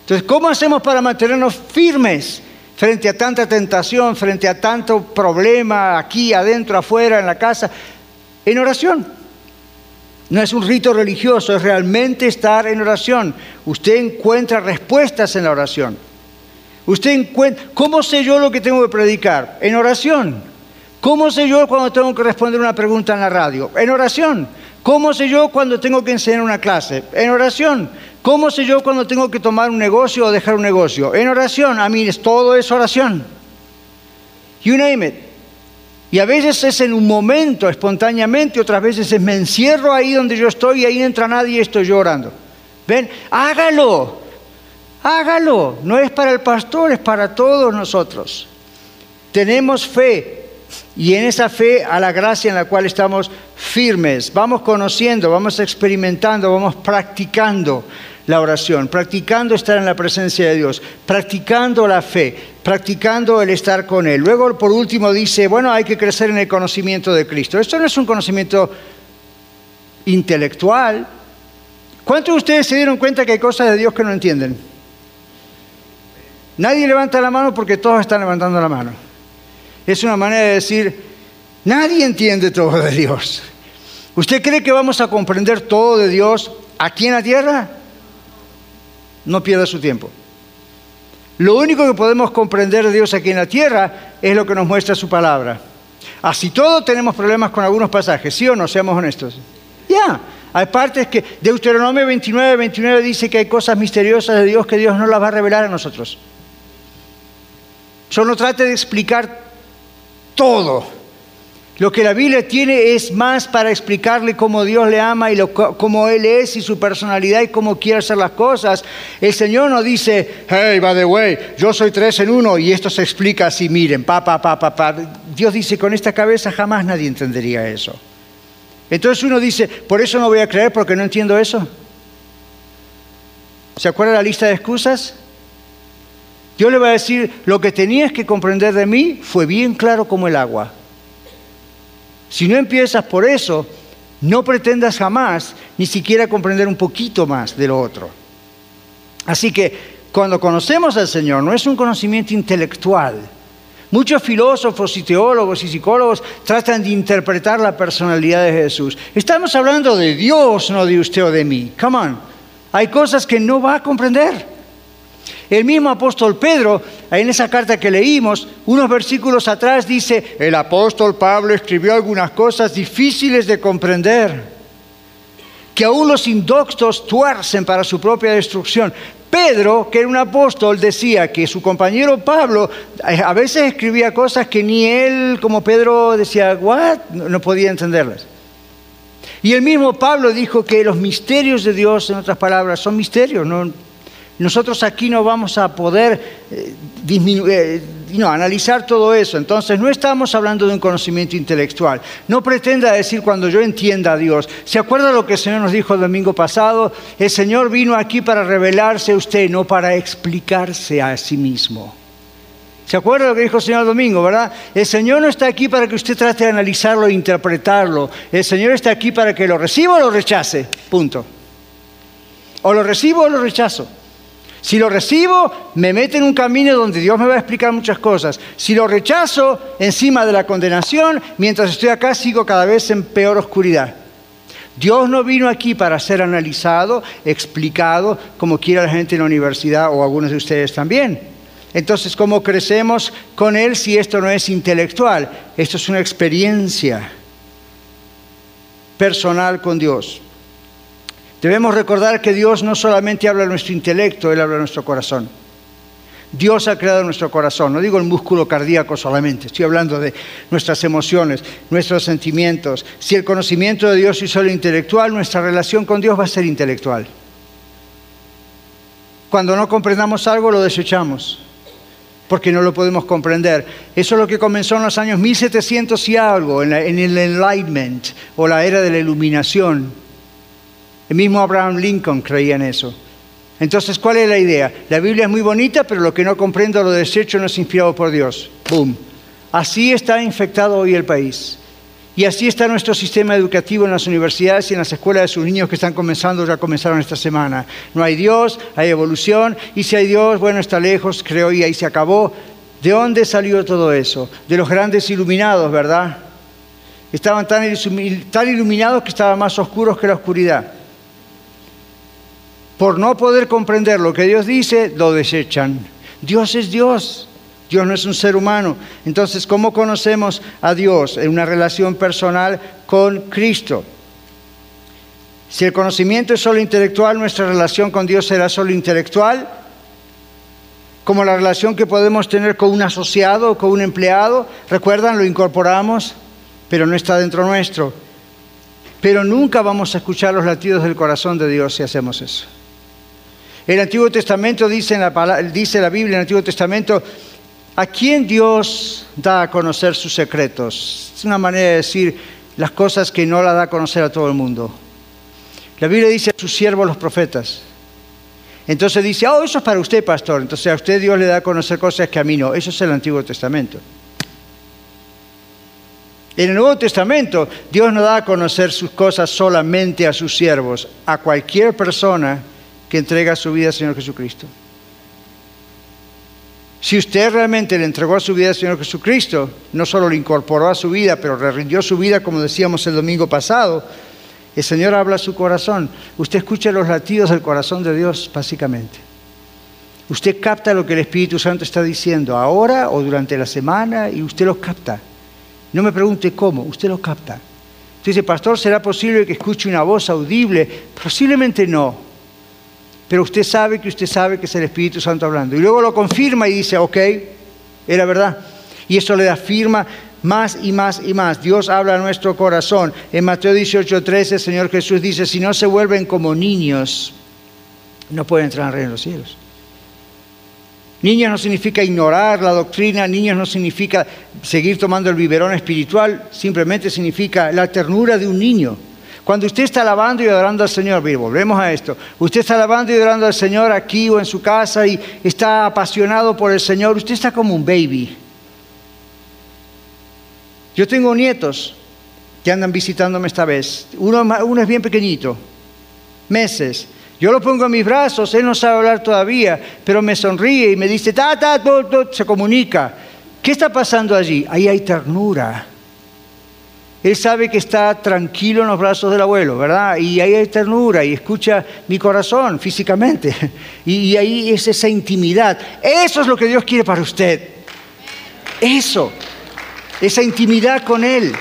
Entonces, ¿cómo hacemos para mantenernos firmes frente a tanta tentación, frente a tanto problema aquí, adentro, afuera, en la casa? En oración. No es un rito religioso, es realmente estar en oración. Usted encuentra respuestas en la oración. Usted encuentra, ¿cómo sé yo lo que tengo que predicar? En oración. ¿Cómo sé yo cuando tengo que responder una pregunta en la radio? En oración. ¿Cómo sé yo cuando tengo que enseñar una clase? En oración. ¿Cómo sé yo cuando tengo que tomar un negocio o dejar un negocio? En oración. A mí todo es oración. You name it. Y a veces es en un momento, espontáneamente, otras veces es me encierro ahí donde yo estoy y ahí entra nadie y estoy llorando. ¿Ven? Hágalo. Hágalo, no es para el pastor, es para todos nosotros. Tenemos fe y en esa fe a la gracia en la cual estamos firmes, vamos conociendo, vamos experimentando, vamos practicando la oración, practicando estar en la presencia de Dios, practicando la fe, practicando el estar con Él. Luego, por último, dice, bueno, hay que crecer en el conocimiento de Cristo. Esto no es un conocimiento intelectual. ¿Cuántos de ustedes se dieron cuenta que hay cosas de Dios que no entienden? Nadie levanta la mano porque todos están levantando la mano. Es una manera de decir, nadie entiende todo de Dios. ¿Usted cree que vamos a comprender todo de Dios aquí en la tierra? No pierda su tiempo. Lo único que podemos comprender de Dios aquí en la tierra es lo que nos muestra su palabra. Así todo tenemos problemas con algunos pasajes, ¿sí o no? Seamos honestos. Ya, hay partes que Deuteronomio 29, 29 dice que hay cosas misteriosas de Dios que Dios no las va a revelar a nosotros. Solo trate de explicar todo. Lo que la Biblia tiene es más para explicarle cómo Dios le ama y cómo Él es y su personalidad y cómo quiere hacer las cosas. El Señor no dice, hey, by the way, yo soy tres en uno y esto se explica así, miren, pa, pa, pa, pa, pa. Dios dice, con esta cabeza jamás nadie entendería eso. Entonces uno dice, por eso no voy a creer porque no entiendo eso. ¿Se acuerda la lista de excusas? Yo le voy a decir, lo que tenías que comprender de mí fue bien claro como el agua. Si no empiezas por eso, no pretendas jamás ni siquiera comprender un poquito más de lo otro. Así que cuando conocemos al Señor, no es un conocimiento intelectual. Muchos filósofos y teólogos y psicólogos tratan de interpretar la personalidad de Jesús. Estamos hablando de Dios, no de usted o de mí. Come on. Hay cosas que no va a comprender. El mismo apóstol Pedro, en esa carta que leímos, unos versículos atrás dice, el apóstol Pablo escribió algunas cosas difíciles de comprender, que aún los indoctos tuercen para su propia destrucción. Pedro, que era un apóstol, decía que su compañero Pablo eh, a veces escribía cosas que ni él, como Pedro, decía, ¿what? No podía entenderlas. Y el mismo Pablo dijo que los misterios de Dios, en otras palabras, son misterios, no, nosotros aquí no vamos a poder eh, eh, analizar todo eso. Entonces, no estamos hablando de un conocimiento intelectual. No pretenda decir cuando yo entienda a Dios. ¿Se acuerda lo que el Señor nos dijo el domingo pasado? El Señor vino aquí para revelarse a usted, no para explicarse a sí mismo. ¿Se acuerda lo que dijo el Señor el domingo, verdad? El Señor no está aquí para que usted trate de analizarlo e interpretarlo. El Señor está aquí para que lo reciba o lo rechace. Punto. O lo recibo o lo rechazo. Si lo recibo, me mete en un camino donde Dios me va a explicar muchas cosas. Si lo rechazo, encima de la condenación, mientras estoy acá sigo cada vez en peor oscuridad. Dios no vino aquí para ser analizado, explicado, como quiera la gente en la universidad o algunos de ustedes también. Entonces, ¿cómo crecemos con Él si esto no es intelectual? Esto es una experiencia personal con Dios. Debemos recordar que Dios no solamente habla a nuestro intelecto, Él habla a nuestro corazón. Dios ha creado nuestro corazón. No digo el músculo cardíaco solamente, estoy hablando de nuestras emociones, nuestros sentimientos. Si el conocimiento de Dios es solo intelectual, nuestra relación con Dios va a ser intelectual. Cuando no comprendamos algo, lo desechamos, porque no lo podemos comprender. Eso es lo que comenzó en los años 1700 y algo, en, en el Enlightenment o la era de la iluminación. El mismo Abraham Lincoln creía en eso. Entonces, ¿cuál es la idea? La Biblia es muy bonita, pero lo que no comprendo lo desecho no es inspirado por Dios. ¡Boom! Así está infectado hoy el país. Y así está nuestro sistema educativo en las universidades y en las escuelas de sus niños que están comenzando, ya comenzaron esta semana. No hay Dios, hay evolución, y si hay Dios, bueno, está lejos, creo, y ahí se acabó. ¿De dónde salió todo eso? De los grandes iluminados, ¿verdad? Estaban tan iluminados que estaban más oscuros que la oscuridad por no poder comprender lo que Dios dice, lo desechan. Dios es Dios, Dios no es un ser humano. Entonces, ¿cómo conocemos a Dios en una relación personal con Cristo? Si el conocimiento es solo intelectual, nuestra relación con Dios será solo intelectual, como la relación que podemos tener con un asociado o con un empleado. Recuerdan, lo incorporamos, pero no está dentro nuestro. Pero nunca vamos a escuchar los latidos del corazón de Dios si hacemos eso. El Antiguo Testamento dice, la, dice la Biblia en el Antiguo Testamento, ¿a quién Dios da a conocer sus secretos? Es una manera de decir las cosas que no la da a conocer a todo el mundo. La Biblia dice a sus siervos los profetas. Entonces dice, oh, eso es para usted, pastor. Entonces a usted Dios le da a conocer cosas que a mí no. Eso es el Antiguo Testamento. En el Nuevo Testamento, Dios no da a conocer sus cosas solamente a sus siervos, a cualquier persona que entrega su vida al Señor Jesucristo. Si usted realmente le entregó su vida al Señor Jesucristo, no solo le incorporó a su vida, pero le rindió su vida, como decíamos el domingo pasado, el Señor habla a su corazón. Usted escucha los latidos del corazón de Dios, básicamente. Usted capta lo que el Espíritu Santo está diciendo ahora o durante la semana y usted lo capta. No me pregunte cómo, usted lo capta. Usted dice, pastor, ¿será posible que escuche una voz audible? Posiblemente no pero usted sabe que usted sabe que es el Espíritu Santo hablando. Y luego lo confirma y dice, ok, era verdad. Y eso le da firma más y más y más. Dios habla a nuestro corazón. En Mateo 18, 13, el Señor Jesús dice, si no se vuelven como niños, no pueden entrar al reino de los cielos. Niños no significa ignorar la doctrina, niños no significa seguir tomando el biberón espiritual, simplemente significa la ternura de un niño. Cuando usted está alabando y adorando al Señor, volvemos a esto, usted está alabando y adorando al Señor aquí o en su casa y está apasionado por el Señor, usted está como un baby. Yo tengo nietos que andan visitándome esta vez. Uno, es bien pequeñito, meses. Yo lo pongo en mis brazos, él no sabe hablar todavía, pero me sonríe y me dice, ta, ta, se comunica. ¿Qué está pasando allí? Ahí hay ternura. Él sabe que está tranquilo en los brazos del abuelo, ¿verdad? Y ahí hay ternura y escucha mi corazón físicamente. Y, ahí es esa intimidad. Eso es lo que Dios quiere para usted. Eso. Esa intimidad con Él.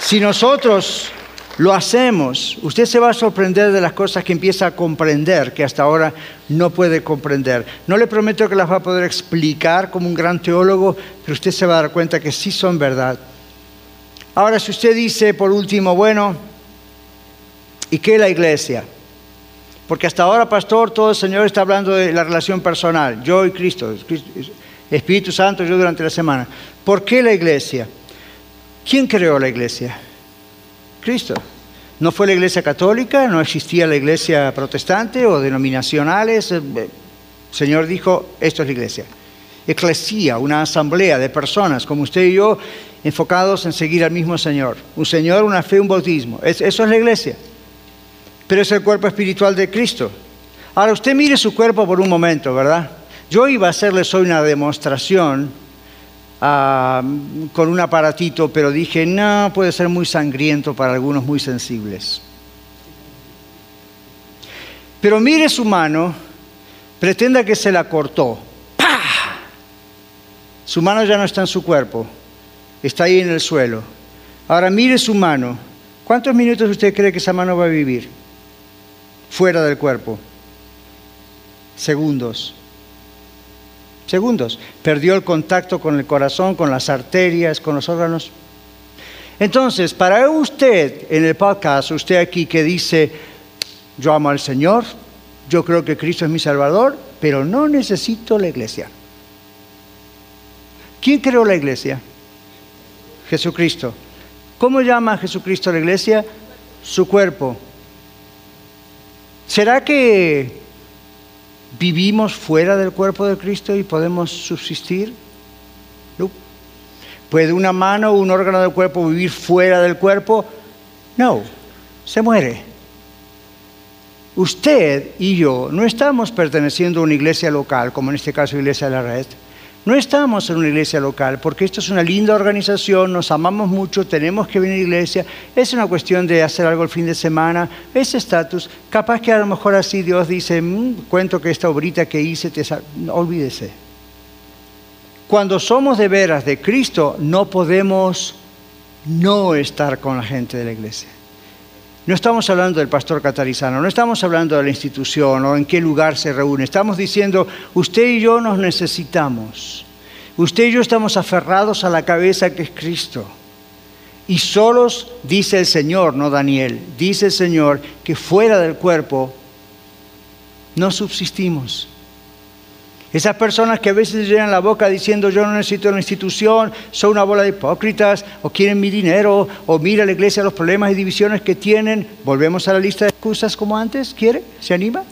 Si nosotros lo hacemos, usted se va a sorprender de las cosas que empieza a comprender, que hasta ahora no puede comprender. No le prometo que las va a poder explicar como un gran teólogo, pero usted se va a dar cuenta que sí son verdad. Ahora, si usted dice, por último, bueno, ¿y qué la iglesia? Porque hasta ahora, pastor, todo el Señor está hablando de la relación personal, yo y Cristo, Espíritu Santo, yo durante la semana. ¿Por qué la iglesia? ¿Quién creó la iglesia? Cristo. No fue la iglesia católica, no existía la iglesia protestante o denominacionales. El eh, Señor dijo, esto es la iglesia. Eclesía, una asamblea de personas como usted y yo, enfocados en seguir al mismo Señor. Un Señor, una fe, un bautismo. Eso es la iglesia. Pero es el cuerpo espiritual de Cristo. Ahora usted mire su cuerpo por un momento, ¿verdad? Yo iba a hacerles hoy una demostración Ah, con un aparatito, pero dije, no, puede ser muy sangriento para algunos muy sensibles. Pero mire su mano, pretenda que se la cortó. Su mano ya no está en su cuerpo, está ahí en el suelo. Ahora mire su mano. ¿Cuántos minutos usted cree que esa mano va a vivir fuera del cuerpo? segundos. Segundos. Perdió el contacto con el corazón, con las arterias, con los órganos. Entonces, para usted en el podcast, usted aquí que dice, yo amo al Señor, yo creo que Cristo es mi Salvador, pero no necesito la iglesia. ¿Quién creó la iglesia? Jesucristo. ¿Cómo llama a Jesucristo a la iglesia? Su cuerpo. ¿Será que vivimos fuera del cuerpo de Cristo y podemos subsistir? No. ¿Puede una mano o un órgano del cuerpo vivir fuera del cuerpo? No, se muere. Usted y yo no estamos perteneciendo a una iglesia local, como en este caso Iglesia de la Red. No estamos en una iglesia local, porque esto es una linda organización, nos amamos mucho, tenemos que venir a la iglesia, es una cuestión de hacer algo el fin de semana, ese estatus, capaz que a lo mejor así Dios dice, mm, cuento que esta obrita que hice, te no, olvídese. Cuando somos de veras de Cristo, no podemos no estar con la gente de la iglesia. No estamos hablando del pastor catarizano, no estamos hablando de la institución o en qué lugar se reúne. Estamos diciendo, usted y yo nos necesitamos. Usted y yo estamos aferrados a la cabeza que es Cristo. Y solos, dice el Señor, no Daniel, dice el Señor, que fuera del cuerpo no subsistimos. Esas personas que a veces llenan la boca diciendo yo no necesito una institución, son una bola de hipócritas, o quieren mi dinero, o mira la iglesia los problemas y divisiones que tienen. Volvemos a la lista de excusas como antes. ¿Quiere? ¿Se anima?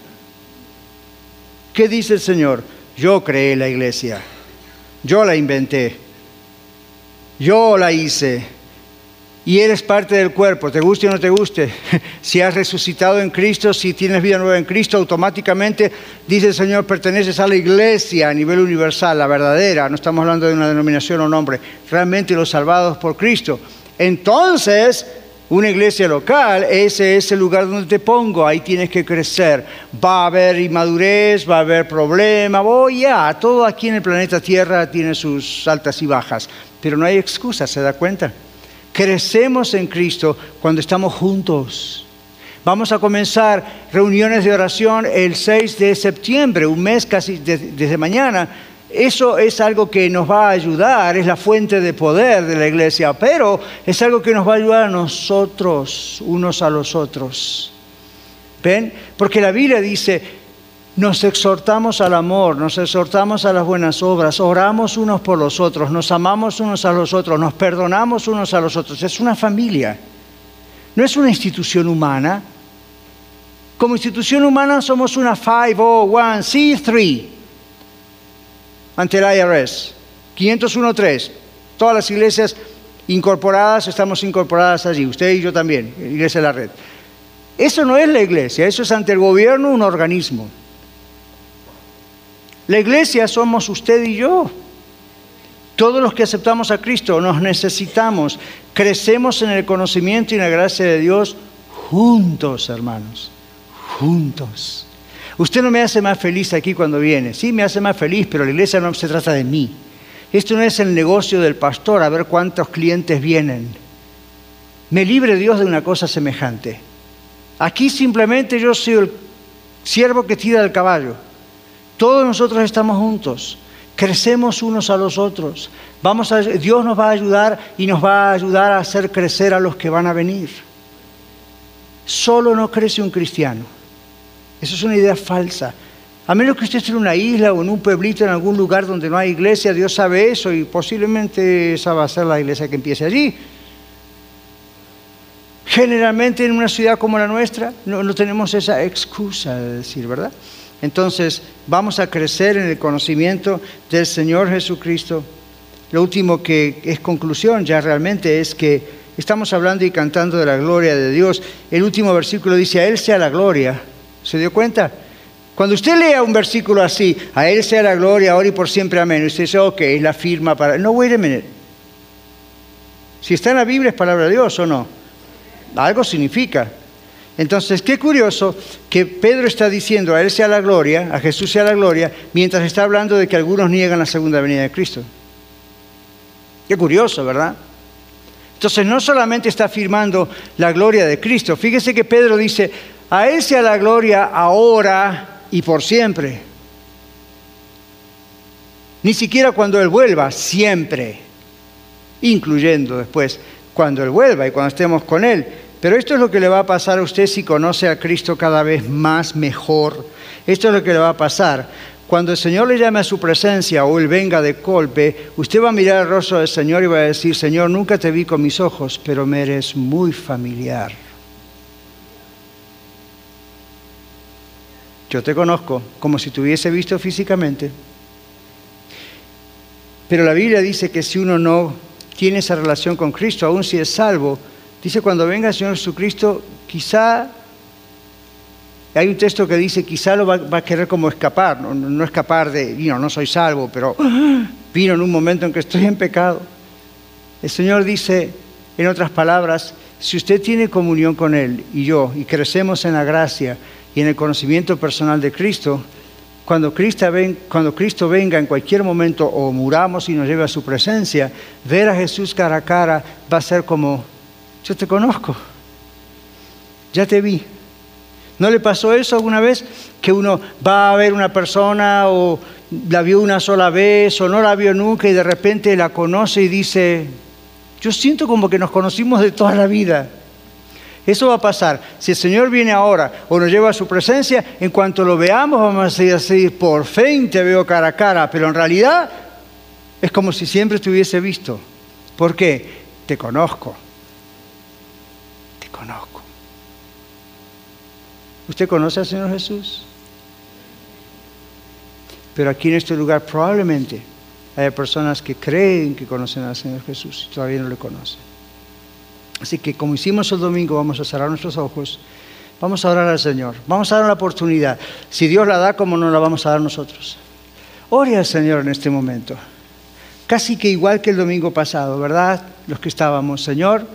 ¿Qué dice el Señor? Yo creé la iglesia, yo la inventé, yo la hice y eres parte del cuerpo, te guste o no te guste. Si has resucitado en Cristo, si tienes vida nueva en Cristo, automáticamente, dice el Señor, perteneces a la iglesia a nivel universal, la verdadera. No estamos hablando de una denominación o nombre, realmente los salvados por Cristo. Entonces, una iglesia local, ese es el lugar donde te pongo, ahí tienes que crecer. Va a haber inmadurez, va a haber problemas, voy ya, todo aquí en el planeta Tierra tiene sus altas y bajas, pero no hay excusa, ¿se da cuenta? Crecemos en Cristo cuando estamos juntos. Vamos a comenzar reuniones de oración el 6 de septiembre, un mes casi desde mañana. Eso es algo que nos va a ayudar, es la fuente de poder de la iglesia, pero es algo que nos va a ayudar a nosotros, unos a los otros. ¿Ven? Porque la Biblia dice, nos exhortamos al amor, nos exhortamos a las buenas obras, oramos unos por los otros, nos amamos unos a los otros, nos perdonamos unos a los otros. Es una familia, no es una institución humana. Como institución humana somos una 501c3 ante el IRS, 501.3. Todas las iglesias incorporadas estamos incorporadas allí, usted y yo también, Iglesia de la Red. Eso no es la iglesia, eso es ante el gobierno un organismo. La iglesia somos usted y yo. Todos los que aceptamos a Cristo nos necesitamos. Crecemos en el conocimiento y en la gracia de Dios juntos, hermanos. Juntos. Usted no me hace más feliz aquí cuando viene. Sí, me hace más feliz, pero la iglesia no se trata de mí. Esto no es el negocio del pastor, a ver cuántos clientes vienen. Me libre Dios de una cosa semejante. Aquí simplemente yo soy el siervo que tira del caballo. Todos nosotros estamos juntos, crecemos unos a los otros. Vamos a, Dios nos va a ayudar y nos va a ayudar a hacer crecer a los que van a venir. Solo no crece un cristiano. Eso es una idea falsa. A menos que usted esté en una isla o en un pueblito, en algún lugar donde no hay iglesia, Dios sabe eso y posiblemente esa va a ser la iglesia que empiece allí. Generalmente en una ciudad como la nuestra no, no tenemos esa excusa de decir, ¿verdad? Entonces vamos a crecer en el conocimiento del Señor Jesucristo. Lo último que es conclusión ya realmente es que estamos hablando y cantando de la gloria de Dios. El último versículo dice, a Él sea la gloria. ¿Se dio cuenta? Cuando usted lea un versículo así, a Él sea la gloria, ahora y por siempre, amén. Usted dice, ok, es la firma para... No, wait a minute. Si está en la Biblia, ¿es palabra de Dios o no? Algo significa. Entonces, qué curioso que Pedro está diciendo a Él sea la gloria, a Jesús sea la gloria, mientras está hablando de que algunos niegan la segunda venida de Cristo. Qué curioso, ¿verdad? Entonces, no solamente está afirmando la gloria de Cristo, fíjese que Pedro dice, a Él sea la gloria ahora y por siempre. Ni siquiera cuando Él vuelva, siempre. Incluyendo después cuando Él vuelva y cuando estemos con Él. Pero esto es lo que le va a pasar a usted si conoce a Cristo cada vez más, mejor. Esto es lo que le va a pasar. Cuando el Señor le llame a su presencia o Él venga de golpe, usted va a mirar el rostro del Señor y va a decir, Señor, nunca te vi con mis ojos, pero me eres muy familiar. Yo te conozco como si te hubiese visto físicamente. Pero la Biblia dice que si uno no tiene esa relación con Cristo, aun si es salvo, dice cuando venga el Señor Jesucristo, quizá, hay un texto que dice, quizá lo va, a querer como escapar, no, escapar de, no, no soy salvo, pero vino en un momento en que estoy en pecado. El Señor dice, en otras palabras, si usted tiene comunión con Él y yo, y crecemos en la gracia y en el conocimiento personal de Cristo, cuando Cristo, cuando Cristo venga en cualquier momento o muramos y nos lleve a su presencia, ver a Jesús cara a cara va a ser como, yo te conozco, ya te vi. ¿No le pasó eso alguna vez? Que uno va a ver una persona o la vio una sola vez o no la vio nunca y de repente la conoce y dice, yo siento como que nos conocimos de toda la vida. Eso va a pasar. Si el Señor viene ahora o nos lleva a su presencia, en cuanto lo veamos vamos a decir, por fin te veo cara a cara, pero en realidad es como si siempre te hubiese visto. ¿Por qué? Te conozco. Conozco. ¿Usted conoce al Señor Jesús? Pero aquí en este lugar probablemente hay personas que creen que conocen al Señor Jesús y todavía no le conocen. Así que como hicimos el domingo, vamos a cerrar nuestros ojos, vamos a orar al Señor, vamos a dar una oportunidad. Si Dios la da, ¿cómo no la vamos a dar nosotros? Ore al Señor en este momento. Casi que igual que el domingo pasado, ¿verdad? Los que estábamos, Señor,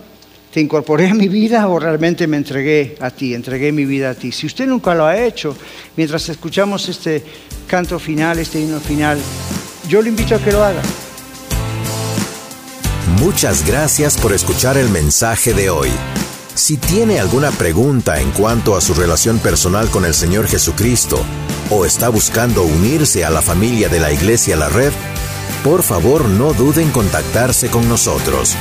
te incorporé a mi vida o realmente me entregué a ti, entregué mi vida a ti. Si usted nunca lo ha hecho, mientras escuchamos este canto final, este himno final, yo le invito a que lo haga. Muchas gracias por escuchar el mensaje de hoy. Si tiene alguna pregunta en cuanto a su relación personal con el Señor Jesucristo o está buscando unirse a la familia de la Iglesia La Red, por favor no duden en contactarse con nosotros.